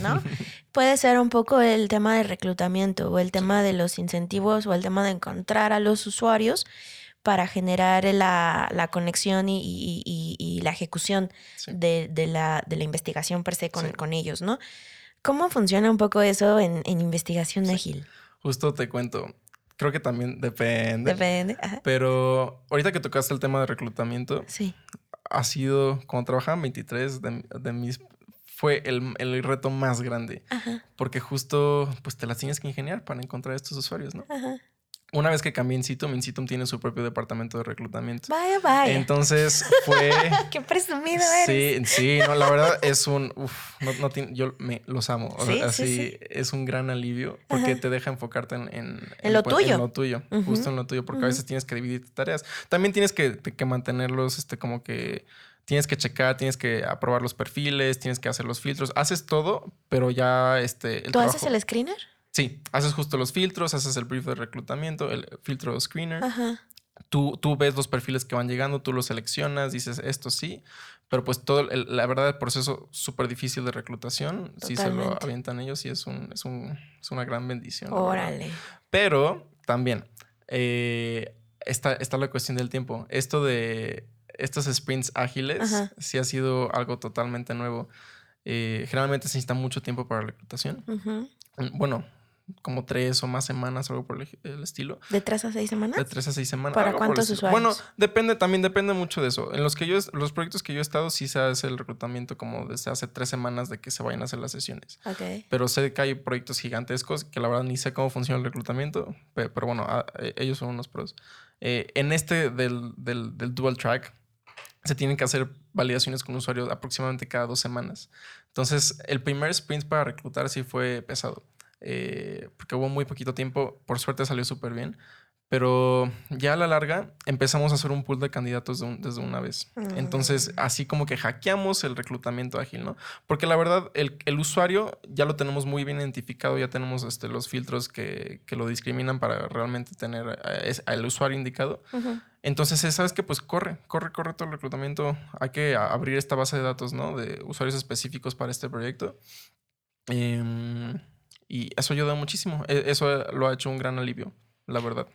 ¿no? Puede ser un poco el tema de reclutamiento o el tema de los incentivos o el tema de encontrar a los usuarios para generar la, la conexión y, y- y- y la ejecución Sí. de, de la, de la investigación per se con, Sí. con ellos, ¿no? ¿Cómo funciona un poco eso en, en investigación ágil? Justo te cuento. Creo que también depende. Depende. Ajá. Pero ahorita que tocaste el tema de reclutamiento, Sí. ha sido, cuando trabajaba en 23, de, de mis, fue el, el reto más grande. Ajá. Porque justo, pues te las tienes que ingeniar para encontrar a estos usuarios, ¿no? Ajá. Una vez que cambié Incitum, Incitum tiene su propio departamento de reclutamiento. Vaya, vaya. Entonces fue... Qué presumido eres. Sí, sí, no, la verdad es un, uf, no, no tiene- yo me los amo, o sea, Sí, sí, así sí. es un gran alivio porque Ajá. te deja enfocarte en, en, En lo pues, tuyo. en lo tuyo, justo en lo tuyo, porque a veces tienes que dividir tareas. También tienes que, que mantenerlos, este, como que tienes que checar, tienes que aprobar los perfiles, tienes que hacer los filtros, haces todo, pero ya este, el ¿Tú haces trabajo- el screener? Sí, haces justo los filtros, haces el brief de reclutamiento, el filtro screener. Ajá. Tú, tú ves los perfiles que van llegando, tú los seleccionas, dices esto sí, pero pues todo, el- la verdad, el proceso súper difícil de reclutación, sí se lo Totalmente. avientan ellos y es, un, es, un, es una gran bendición. Órale. Pero también eh, está, está la cuestión del tiempo. Esto de estos sprints ágiles Ajá. sí ha sido algo totalmente nuevo. Eh, generalmente se necesita mucho tiempo para la reclutación. Bueno, como tres o más semanas, algo por el, estilo. ¿De tres a seis semanas? De tres a seis semanas. ¿Para cuántos usuarios? Bueno, depende, también depende mucho de eso. En los que yo, los proyectos que yo he estado, sí se hace el reclutamiento como desde hace tres semanas de que se vayan a hacer las sesiones. Ok. Pero sé que hay proyectos gigantescos que la verdad ni sé cómo funciona el reclutamiento, pe- pero, bueno, a- e- ellos son unos pros. Eh, en este del, del, del dual track, se tienen que hacer validaciones con usuarios aproximadamente cada dos semanas. Entonces, el primer sprint para reclutar sí fue pesado, eh, porque hubo muy poquito tiempo. Por suerte salió súper bien. Pero ya a la larga empezamos a hacer un pool de candidatos de un- desde una vez. Entonces, así como que hackeamos el reclutamiento ágil, ¿no? Porque la verdad, el, el usuario ya lo tenemos muy bien identificado, ya tenemos este, los filtros que, que lo discriminan para realmente tener al usuario indicado. Entonces, sabes que pues corre, corre, corre todo el reclutamiento. Hay que abrir esta base de datos, ¿no? De usuarios específicos para este proyecto. Em, y eso ayuda muchísimo. E- Eso lo ha hecho un gran alivio, la verdad.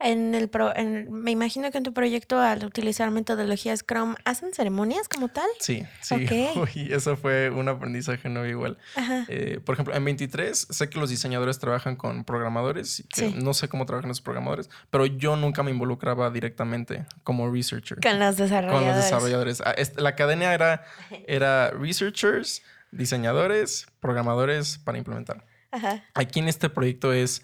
En el pro, en- me imagino que en tu proyecto, al utilizar metodología Scrum, ¿hacen ceremonias como tal? Sí, sí. Ok. Uy, eso fue un aprendizaje nuevo igual. Ajá. Eh, por ejemplo, en 23 sé que los diseñadores trabajan con programadores. y que Sí. No sé cómo trabajan esos programadores, pero yo nunca me involucraba directamente como researcher. Con los desarrolladores. con los desarrolladores. Ah, este, La cadena era, era researchers, diseñadores, programadores para implementar. Ajá. Aquí en este proyecto es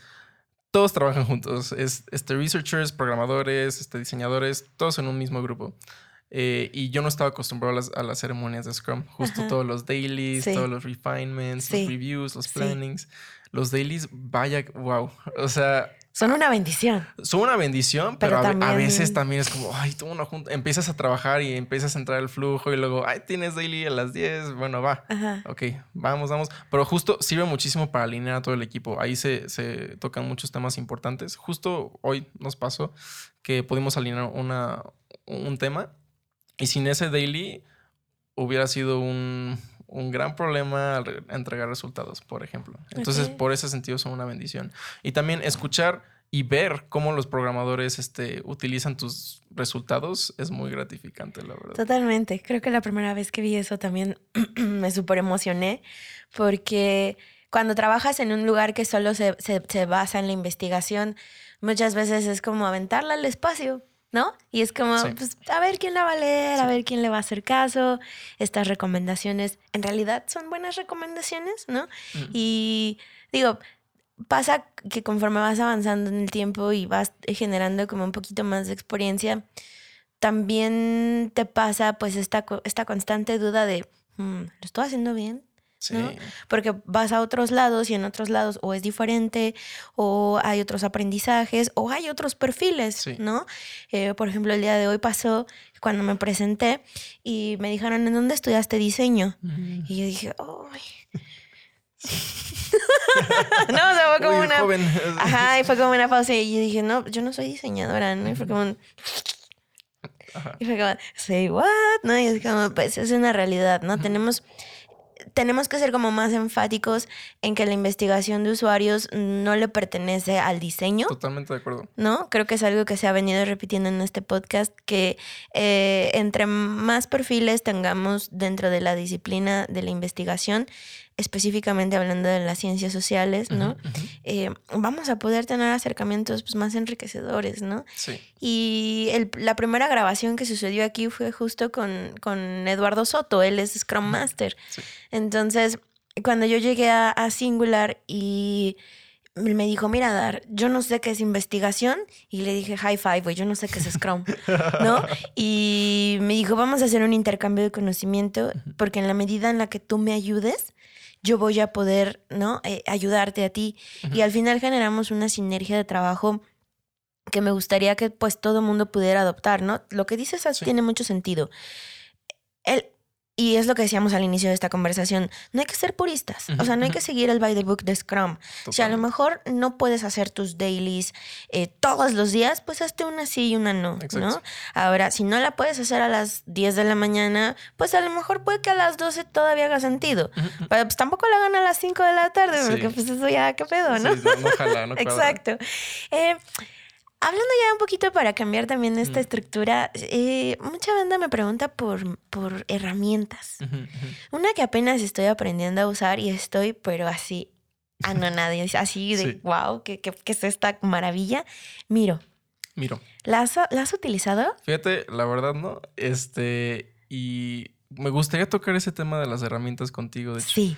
todos trabajan juntos. Es este, researchers, programadores, este, diseñadores, todos en un mismo grupo. Eh, y yo no estaba acostumbrado a las, ceremonias de Scrum. Justo todos los dailies, todos los refinements, los reviews, los plannings. Los dailies, vaya, wow. O sea, son una bendición. Son una bendición, pero, a, veces también es como, ay, tú empiezas a trabajar y empiezas a entrar el flujo y luego, ay, tienes daily a las 10, bueno, va. Ok, vamos, vamos. Pero justo sirve muchísimo para alinear a todo el equipo. Ahí se, se tocan muchos temas importantes. Justo hoy nos pasó que pudimos alinear una, un tema y sin ese daily hubiera sido un, un gran problema entregar resultados, por ejemplo. Entonces, por ese sentido son una bendición. Y también escuchar y ver cómo los programadores este, utilizan tus resultados es muy gratificante, la verdad. Totalmente. Creo que la primera vez que vi eso también me súper emocioné porque cuando trabajas en un lugar que solo se, se basa en la investigación, muchas veces es como aventarla al espacio ¿no? Y es como, pues, a ver quién la va a leer, a ver quién le va a hacer caso. Estas recomendaciones, en realidad son buenas recomendaciones, ¿no? Y digo, pasa que conforme vas avanzando en el tiempo y vas generando como un poquito más de experiencia, también te pasa pues esta, esta constante duda de, mm, ¿lo estoy haciendo bien? Porque vas a otros lados y en otros lados o es diferente o hay otros aprendizajes o hay otros perfiles, ¿no? Eh, por ejemplo, el día de hoy pasó cuando me presenté y me dijeron, ¿en dónde estudiaste diseño? Y yo dije, ¡ay! no, o sea, fue como una. Ajá, y fue como una pausa. Y yo dije, no, yo no soy diseñadora, ¿no? Y fue como un. Y fue como, say what? ¿No? Y es como, pues es una realidad, ¿no? Tenemos tenemos que ser como más enfáticos en que la investigación de usuarios no le pertenece al diseño. Totalmente de acuerdo. ¿No? Creo que es algo que se ha venido repitiendo en este podcast, que eh, entre más perfiles tengamos dentro de la disciplina de la investigación, específicamente hablando de las ciencias sociales, ¿no? Eh, vamos a poder tener acercamientos pues, más enriquecedores, ¿no? Sí. Y la primera grabación que sucedió aquí fue justo con, con Eduardo Soto, él es Scrum Master. Entonces, cuando yo llegué a, Singular y me dijo, mira, Dar, yo no sé qué es investigación. Y le dije, high five, güey, yo no sé qué es Scrum, ¿no? Y me dijo, vamos a hacer un intercambio de conocimiento, porque en la medida en la que tú me ayudes, yo voy a poder, ¿no? Eh, ayudarte a ti. Y al final generamos una sinergia de trabajo que me gustaría que pues todo mundo pudiera adoptar, ¿no? Lo que dices tiene mucho sentido. El, y es lo que decíamos al inicio de esta conversación, no hay que ser puristas, o sea, no hay que seguir el by the book de Scrum. Si a lo mejor no puedes hacer tus dailies eh, todos los días, pues hazte una sí y una no, ¿no? Ahora, si no la puedes hacer a las 10 de la mañana, pues a lo mejor puede que a las 12 todavía haga sentido. Pero pues tampoco la hagan a las 5 de la tarde, porque pues eso ya, qué pedo, ¿no? no, ojalá, no Exacto. Eh, Hablando ya un poquito para cambiar también esta estructura, eh, mucha banda me pregunta por, por herramientas. Una que apenas estoy aprendiendo a usar y estoy, pero así, anonada, así de wow, ¿qué, qué, es esta maravilla? Miro. Miro. ¿La has, ¿La has utilizado? Fíjate, la verdad no. Este, y me gustaría tocar ese tema de las herramientas contigo, de hecho. Sí.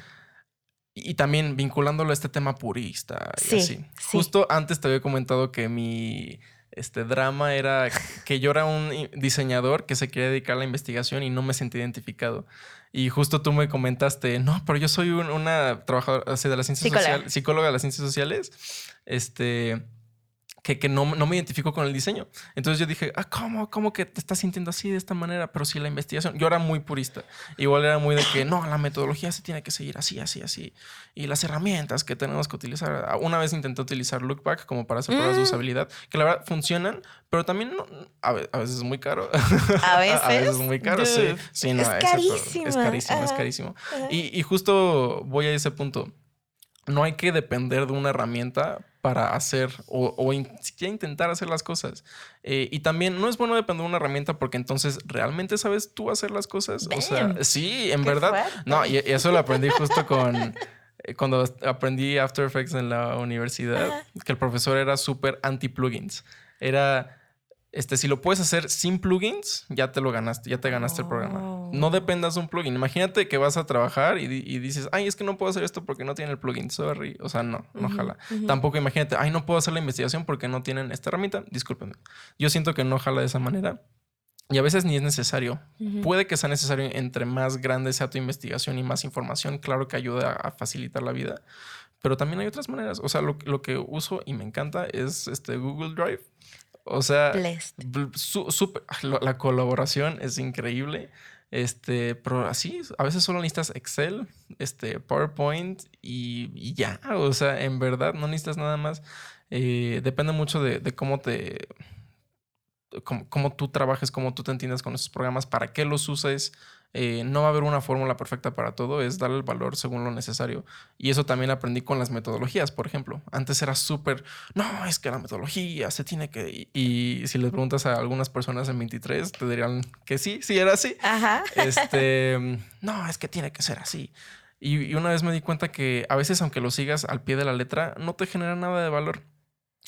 Y también vinculándolo a este tema purista y así. Justo antes te había comentado que mi este drama era que yo era un diseñador que se quería dedicar a la investigación y no me sentí identificado. Y justo tú me comentaste, no, pero yo soy una trabajadora de las ciencias sociales, psicóloga de las ciencias sociales. Este que, no, me identifico con el diseño. Entonces yo dije, ah, ¿cómo? ¿Cómo que te estás sintiendo así de esta manera? Pero si la investigación, yo era muy purista. Igual era muy de que no, la metodología se tiene que seguir así, así, así. Y las herramientas que tenemos que utilizar. Una vez intenté utilizar Lookback como para hacer pruebas de mm. usabilidad, que la verdad funcionan, pero también a, veces es muy caro. A veces. a veces es muy caro, sí. sí es, carísimo. es carísimo. Es carísimo, Y, y justo voy a ese punto. No hay que depender de una herramienta para hacer o, o siquiera intentar hacer las cosas. Eh, y también no es bueno depender de una herramienta porque entonces realmente sabes tú hacer las cosas. O sea, sí, en verdad. No, y, eso lo aprendí justo con eh, cuando aprendí After Effects en la universidad, que el profesor era súper anti plugins. Era este, si lo puedes hacer sin plugins, ya te lo ganaste, ya te ganaste el programa. No dependas de un plugin. Imagínate que vas a trabajar y, dices, ay, es que no puedo hacer esto porque no tiene el plugin, sorry. O sea, no, no jala. Tampoco imagínate, ay, no puedo hacer la investigación porque no tienen esta herramienta, discúlpenme. Yo siento que no jala de esa manera. Y a veces ni es necesario. Puede que sea necesario entre más grande sea tu investigación y más información, claro que ayuda a facilitar la vida. Pero también hay otras maneras. O sea, lo, que uso y me encanta es este Google Drive. O sea, la colaboración es increíble. Este, pero así, a veces solo necesitas Excel, este, PowerPoint y, ya. O sea, en verdad no necesitas nada más. Eh, depende mucho de, de cómo te cómo, tú trabajes, cómo tú te entiendes con esos programas, para qué los uses. Eh, no va a haber una fórmula perfecta para todo, es darle el valor según lo necesario. Y eso también aprendí con las metodologías, por ejemplo. Antes era súper, no, es que la metodología se tiene que... Y, si les preguntas a algunas personas en 23, te dirían que sí, sí era así. Ajá. Este, no, es que tiene que ser así. Y, y una vez me di cuenta que a veces, aunque lo sigas al pie de la letra, no te genera nada de valor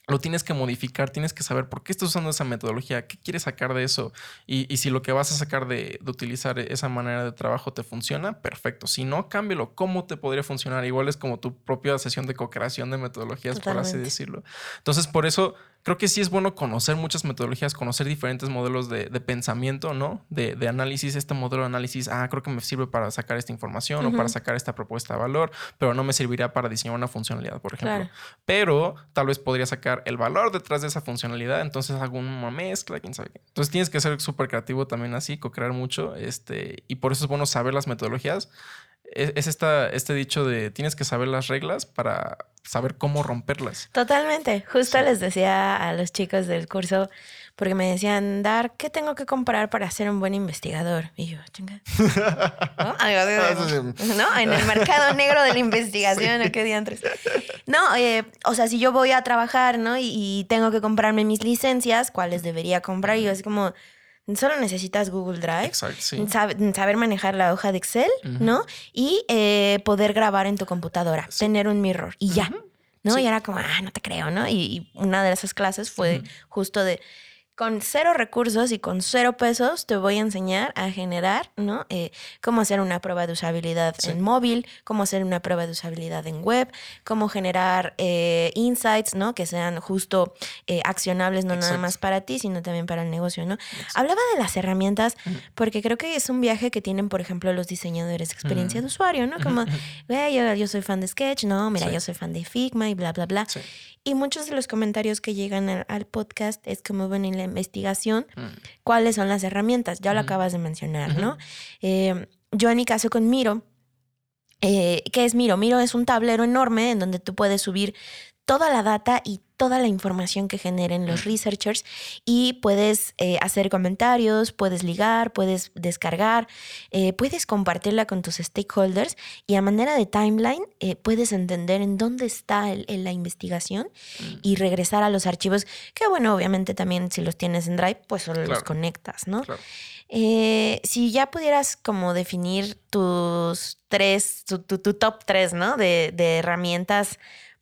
lo tienes que modificar, tienes que saber por qué estás usando esa metodología, qué quieres sacar de eso y, si lo que vas a sacar de, utilizar esa manera de trabajo te funciona, perfecto. Si no, cámbialo. ¿Cómo te podría funcionar? Igual es como tu propia sesión de co-creación de metodologías, por así decirlo. Entonces, por eso creo que sí es bueno conocer muchas metodologías, conocer diferentes modelos de, pensamiento, ¿no? De, análisis, este modelo de análisis, ah, creo que me sirve para sacar esta información o para sacar esta propuesta de valor, pero no me serviría para diseñar una funcionalidad, por ejemplo. Pero tal vez podría sacar el valor detrás de esa funcionalidad, entonces hago una mezcla, quién sabe. Entonces tienes que ser súper creativo también así, co-crear mucho, este, y por eso es bueno saber las metodologías es, esta, este dicho de tienes que saber las reglas para saber cómo romperlas. Totalmente. Justo les decía a los chicos del curso, porque me decían, Dar, ¿qué tengo que comprar para ser un buen investigador? Y yo, chinga. ¿No? ¿No? En el mercado negro de la investigación, ¿qué diantres? No, eh, o sea, si yo voy a trabajar, ¿no? Y, y, tengo que comprarme mis licencias, ¿cuáles debería comprar? Y yo así como Solo necesitas Google Drive, saber, manejar la hoja de Excel, ¿no? Y eh, poder grabar en tu computadora, tener un mirror y ya, ¿no? Y era como, ah, no te creo, ¿no? y una de esas clases fue justo de con cero recursos y con cero pesos te voy a enseñar a generar, ¿no? Eh, cómo hacer una prueba de usabilidad en móvil, cómo hacer una prueba de usabilidad en web, cómo generar eh, insights, ¿no? Que sean justo eh, accionables, no nada más para ti, sino también para el negocio, ¿no? Hablaba de las herramientas porque creo que es un viaje que tienen, por ejemplo, los diseñadores de experiencia de usuario, ¿no? Como, yo, yo, soy fan de Sketch, no, mira, yo soy fan de Figma y bla, bla, bla. Y muchos de los comentarios que llegan al, podcast es como ven en la investigación, mm. cuáles son las herramientas. Ya lo acabas de mencionar, ¿no? Eh, yo en mi caso con Miro, eh, ¿qué es Miro? Miro es un tablero enorme en donde tú puedes subir toda la data y toda la información que generen los researchers y puedes eh, hacer comentarios, puedes ligar, puedes descargar, eh, puedes compartirla con tus stakeholders y a manera de timeline eh, puedes entender en dónde está la investigación mm. y regresar a los archivos, que bueno, obviamente también si los tienes en Drive, pues solo los conectas, ¿no? si ya pudieras como definir tus tres, tu, top tres, ¿no? De, de herramientas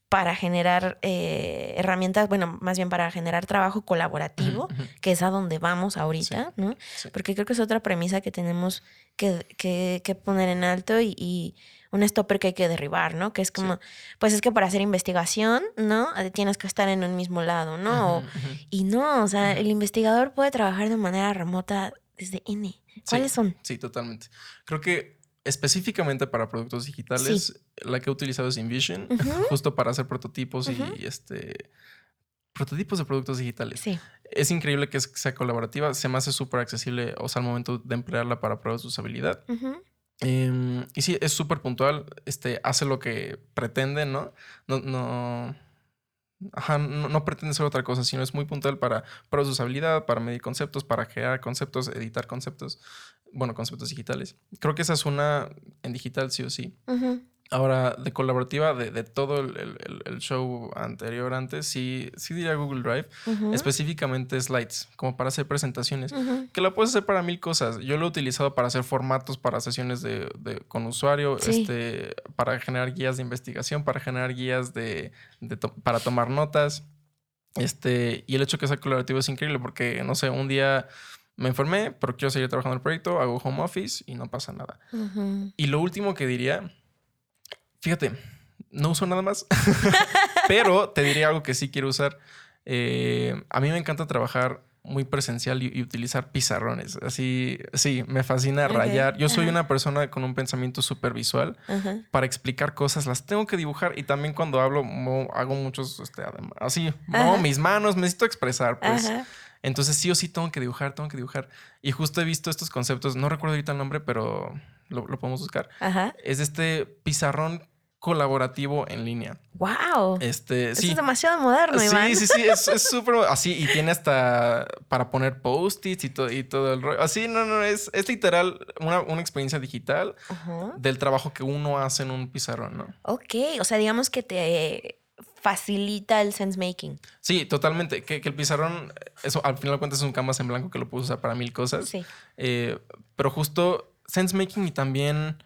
para generar eh, herramientas, bueno, más bien para generar trabajo colaborativo, que es a donde vamos ahorita, ¿no? Porque creo que es otra premisa que tenemos que, que, poner en alto y, un stopper que hay que derribar, ¿no? Que es como, pues es que para hacer investigación, ¿no? Tienes que estar en un mismo lado, ¿no? y no, o sea, el investigador puede trabajar de manera remota desde N. ¿Cuáles son? Sí, totalmente. Creo que específicamente para productos digitales, la que he utilizado es InVision, justo para hacer prototipos y este prototipos de productos digitales. Sí. Es increíble que sea colaborativa, se me hace súper accesible, o sea, al momento de emplearla para pruebas de usabilidad. Em, y sí, es súper puntual, este, hace lo que pretende, ¿no? No, no, Ajá, no, pretende ser otra cosa, sino es muy puntual para pruebas de usabilidad, para medir conceptos, para crear conceptos, editar conceptos bueno, conceptos digitales. Creo que esa es una en digital, sí o sí. Ahora, de colaborativa, de, todo el, show anterior, antes, sí, sí diría Google Drive, específicamente slides, como para hacer presentaciones, que lo puedes hacer para mil cosas. Yo lo he utilizado para hacer formatos para sesiones de, con usuario, este, para generar guías de investigación, para generar guías de, para tomar notas. Este, y el hecho que sea colaborativo es increíble porque, no sé, un día me informé, pero quiero seguir trabajando en el proyecto, hago home office y no pasa nada. Y lo último que diría, fíjate, no uso nada más, pero te diría algo que sí quiero usar. Eh, a mí me encanta trabajar muy presencial y, utilizar pizarrones. Así, sí, me fascina rayar. Yo soy una persona con un pensamiento súper visual. Para explicar cosas las tengo que dibujar y también cuando hablo hago muchos, este, así, no, mis manos, necesito expresar, pues. Entonces sí o sí tengo que dibujar, tengo que dibujar. Y justo he visto estos conceptos, no recuerdo ahorita el nombre, pero lo, lo podemos buscar. Es este pizarrón colaborativo en línea. ¡Wow! Este, Eso es demasiado moderno, Iván. Sí, sí, sí, es súper así y tiene hasta para poner post-its y, todo, y todo el rollo. Así, no, no, es, es literal una, una experiencia digital del trabajo que uno hace en un pizarrón, ¿no? Ok, o sea, digamos que te facilita el sense making. Sí, totalmente. Que, el pizarrón, eso al final de cuentas es un canvas en blanco que lo puedes usar para mil cosas. Sí. Eh, pero justo sense making y también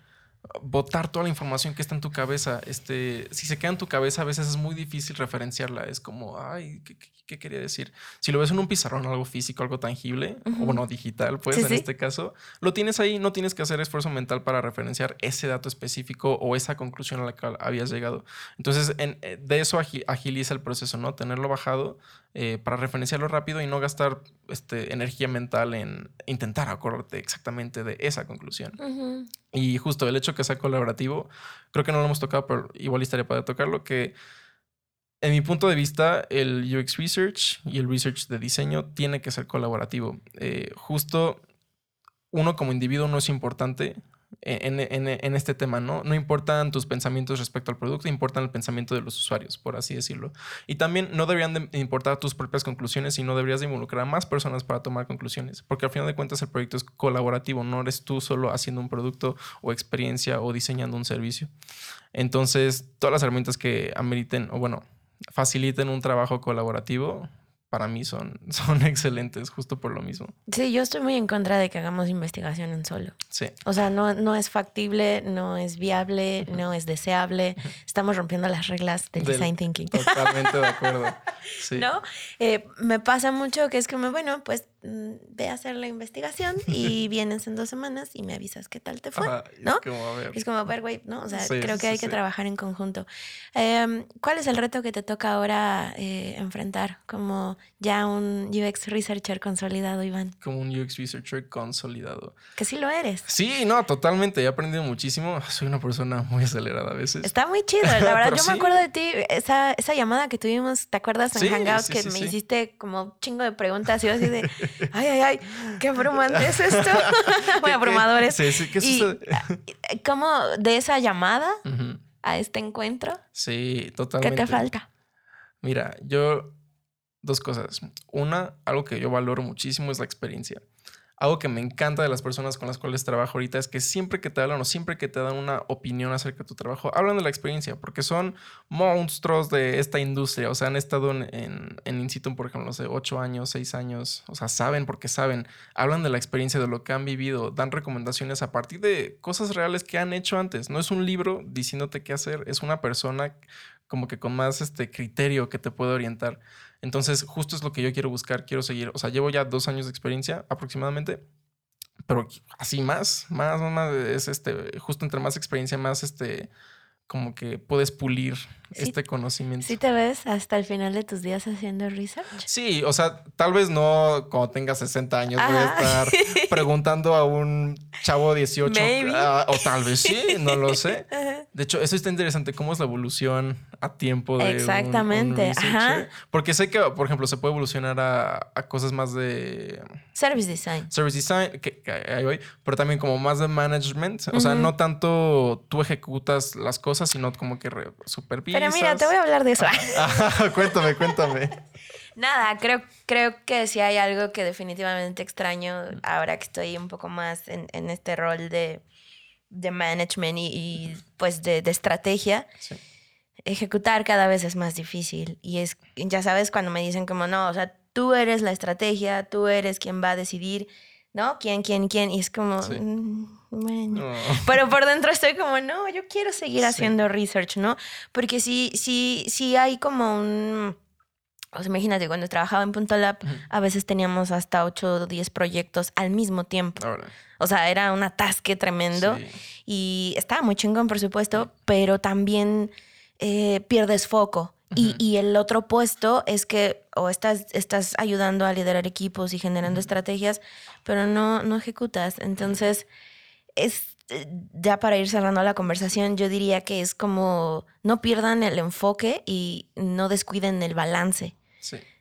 botar toda la información que está en tu cabeza. Este, si se queda en tu cabeza, a veces es muy difícil referenciarla. Es como, ay, ¿qué, quería decir? Si lo ves en un pizarrón, algo físico, algo tangible, o bueno, digital, pues en este caso, lo tienes ahí, no tienes que hacer esfuerzo mental para referenciar ese dato específico o esa conclusión a la que habías llegado. Entonces, eh, de eso agiliza el proceso, ¿no? Tenerlo bajado eh, para referenciarlo rápido y no gastar este, energía mental en intentar acordarte exactamente de esa conclusión. Y justo el hecho que sea colaborativo, creo que no lo hemos tocado, pero igual estaría para tocarlo, que en mi punto de vista, el UX Research y el Research de diseño tiene que ser colaborativo. Eh, justo uno como individuo no es importante, en, este tema, ¿no? No importan tus pensamientos respecto al producto, importan el pensamiento de los usuarios, por así decirlo. Y también no deberían de importar tus propias conclusiones, sino deberías de involucrar a más personas para tomar conclusiones, porque al final de cuentas el proyecto es colaborativo, no eres tú solo haciendo un producto o experiencia o diseñando un servicio. Entonces, todas las herramientas que ameriten, o bueno, faciliten un trabajo colaborativo, para mí son, son excelentes justo por lo mismo. Sí, yo estoy muy en contra de que hagamos investigación en solo. Sí. O sea, no, no es factible, no es viable, no es deseable. Estamos rompiendo las reglas del, design thinking. Totalmente de acuerdo. Sí. ¿No? Eh, me pasa mucho que es como, bueno, pues ve a hacer la investigación y vienes en dos semanas y me avisas qué tal te fue, ¿no? Es como, a ver, es como, a ver güey, ¿no? O sea, creo que hay que trabajar en conjunto. Em, ¿Cuál es el reto que te toca ahora eh, enfrentar? Como ya un UX researcher consolidado, Iván. Como un UX researcher consolidado. Que sí lo eres. Sí, no, totalmente. He aprendido muchísimo. Soy una persona muy acelerada a veces. Está muy chido. La verdad, yo me acuerdo de ti, esa, esa llamada que tuvimos, ¿te acuerdas en Hangouts que me hiciste como chingo de preguntas y yo así de, ay, ay, ay, qué abrumante es esto? muy abrumadores. Sí, sí, ¿qué sucede? ¿Cómo de esa llamada a este encuentro? Sí, totalmente. ¿Qué te falta? Mira, yo dos cosas. Una, algo que yo valoro muchísimo es la experiencia. Algo que me encanta de las personas con las cuales trabajo ahorita es que siempre que te hablan o siempre que te dan una opinión acerca de tu trabajo, hablan de la experiencia, porque son monstruos de esta industria. O sea, han estado en, en, en por ejemplo, no sé, ocho años, seis años. O sea, saben porque saben. Hablan de la experiencia, de lo que han vivido, dan recomendaciones a partir de cosas reales que han hecho antes. No es un libro diciéndote qué hacer, es una persona como que con más este criterio que te puede orientar. Entonces, justo es lo que yo quiero buscar, quiero seguir. O sea, llevo ya dos años de experiencia aproximadamente, pero así más, más, más, es este, justo entre más experiencia, más este, como que puedes pulir este conocimiento. ¿Sí te ves hasta el final de tus días haciendo research? Sí, o sea, tal vez no cuando tenga 60 años voy a estar preguntando a un chavo 18 ah, o tal vez sí, no lo sé. De hecho, eso está interesante, cómo es la evolución a tiempo de Exactamente, Ajá. Porque sé que, por ejemplo, se puede evolucionar a, cosas más de... Service design. Service design, que, ahí voy, pero también como más de management. O sea, no tanto tú ejecutas las cosas, sino como que supervisas. Pero mira, te voy a hablar de eso. cuéntame, cuéntame. Nada, creo, creo que si hay algo que definitivamente extraño ahora que estoy un poco más en, este rol de, de management y, pues de, de estrategia. Sí ejecutar cada vez es más difícil. Y es, ya sabes, cuando me dicen como, no, o sea, tú eres la estrategia, tú eres quien va a decidir, ¿no? ¿Quién, quién, quién? Y es como, mm, bueno. Pero por dentro estoy como, no, yo quiero seguir haciendo research, ¿no? Porque si sí, sí hay como un... O sea, imagínate, cuando trabajaba en Punto Lab, a veces teníamos hasta 8 o 10 proyectos al mismo tiempo. O sea, era un atasque tremendo. Y estaba muy chingón, por supuesto, pero también eh, pierdes foco y, el otro puesto es que o estás, estás ayudando a liderar equipos y generando estrategias, pero no, no ejecutas. Entonces, es eh, ya para ir cerrando la conversación, yo diría que es como no pierdan el enfoque y no descuiden el balance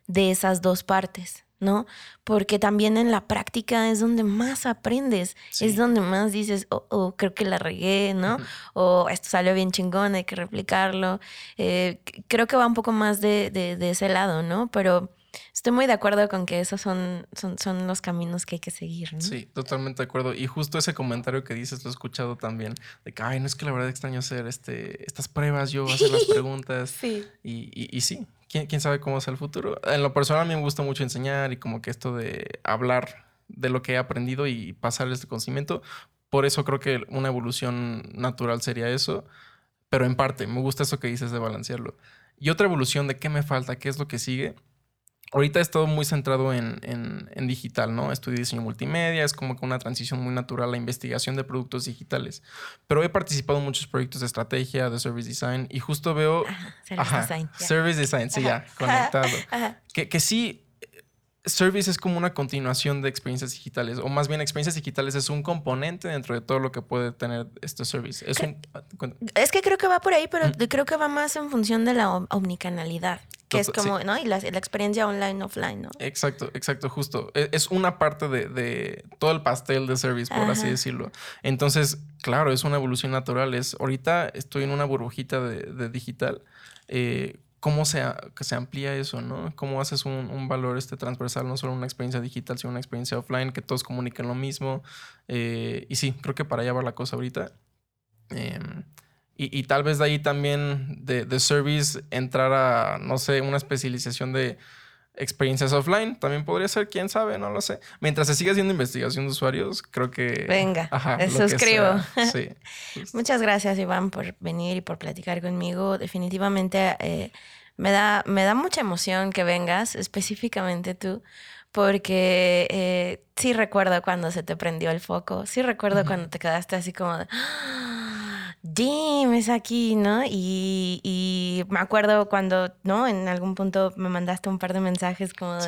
de esas dos partes. ¿No? Porque también en la práctica es donde más aprendes, es donde más dices, oh, oh, creo que la regué, ¿no? o esto salió bien chingón, hay que replicarlo. Eh, creo que va un poco más de, de, ese lado, ¿no? Pero estoy muy de acuerdo con que esos son, son, son los caminos que hay que seguir, ¿no? Sí, totalmente de acuerdo. Y justo ese comentario que dices lo he escuchado también, de que, ay, no es que la verdad extraño hacer este, estas pruebas, yo hacer las preguntas. sí. Y, y, y sí, ¿Quién, sabe cómo sea el futuro. En lo personal a mí me gusta mucho enseñar y como que esto de hablar de lo que he aprendido y pasar este conocimiento. Por eso creo que una evolución natural sería eso. Pero en parte, me gusta eso que dices de balancearlo. Y otra evolución de qué me falta, qué es lo que sigue, Ahorita he estado muy centrado en, en, digital, ¿no? Estudio diseño multimedia, es como que una transición muy natural a la investigación de productos digitales. Pero he participado en muchos proyectos de estrategia, de service design, y justo veo... service design. Service design, sí, ya, conectado. Que, que sí, Service es como una continuación de experiencias digitales, o más bien experiencias digitales es un componente dentro de todo lo que puede tener este service. Es, es que creo que va por ahí, pero creo que va más en función de la omnicanalidad, que es como, ¿no? Y la, experiencia online, offline, ¿no? Exacto, exacto, justo. E, es, una parte de, todo el pastel de service, por así decirlo. Entonces, claro, es una evolución natural. Es, ahorita estoy en una burbujita de, de digital. Eh, cómo se, se amplía eso, ¿no? Cómo haces un, valor este transversal, no solo una experiencia digital, sino una experiencia offline, que todos comuniquen lo mismo. Eh, y sí, creo que para allá va la cosa ahorita. Em, y, tal vez de ahí también de, de service entrar a, no sé, una especialización de experiencias offline. También podría ser, quién sabe, no lo sé. Mientras se siga haciendo investigación de usuarios, creo que... Venga, ajá, suscribo. Sí, Muchas gracias, Iván, por venir y por platicar conmigo. Definitivamente eh, me, da, me da mucha emoción que vengas, específicamente tú, porque eh, sí recuerdo cuando se te prendió el foco, sí recuerdo cuando te quedaste así como... De, Jim es aquí, ¿no? Y, y, me acuerdo cuando, ¿no? En algún punto me mandaste un par de mensajes como,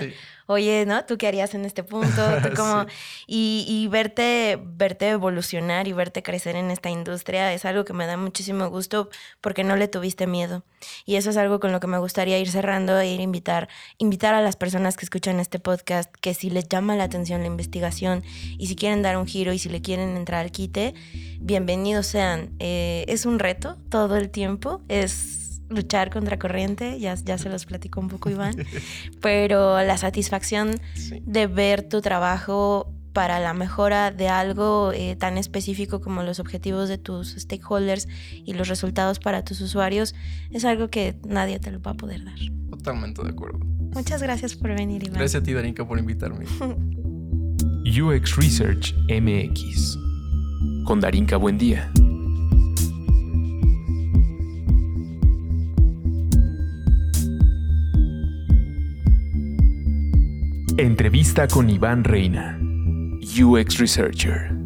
oye, ¿no? ¿Tú qué harías en este punto? como, y, y, verte, verte evolucionar y verte crecer en esta industria es algo que me da muchísimo gusto porque no le tuviste miedo. Y eso es algo con lo que me gustaría ir cerrando e ir invitar, invitar a las personas que escuchan este podcast que si les llama la atención la investigación y si quieren dar un giro y si le quieren entrar al quite, bienvenidos sean. Eh, es un reto todo el tiempo, es luchar contra corriente, ya, ya se los platico un poco Iván, pero la satisfacción de ver tu trabajo para la mejora de algo eh, tan específico como los objetivos de tus stakeholders y los resultados para tus usuarios es algo que nadie te lo va a poder dar. Totalmente de acuerdo. Muchas gracias por venir, Iván. Gracias a ti, Darinka, por invitarme. UX Research MX con Darinka Buendía. Entrevista con Iván Reina, UX Researcher.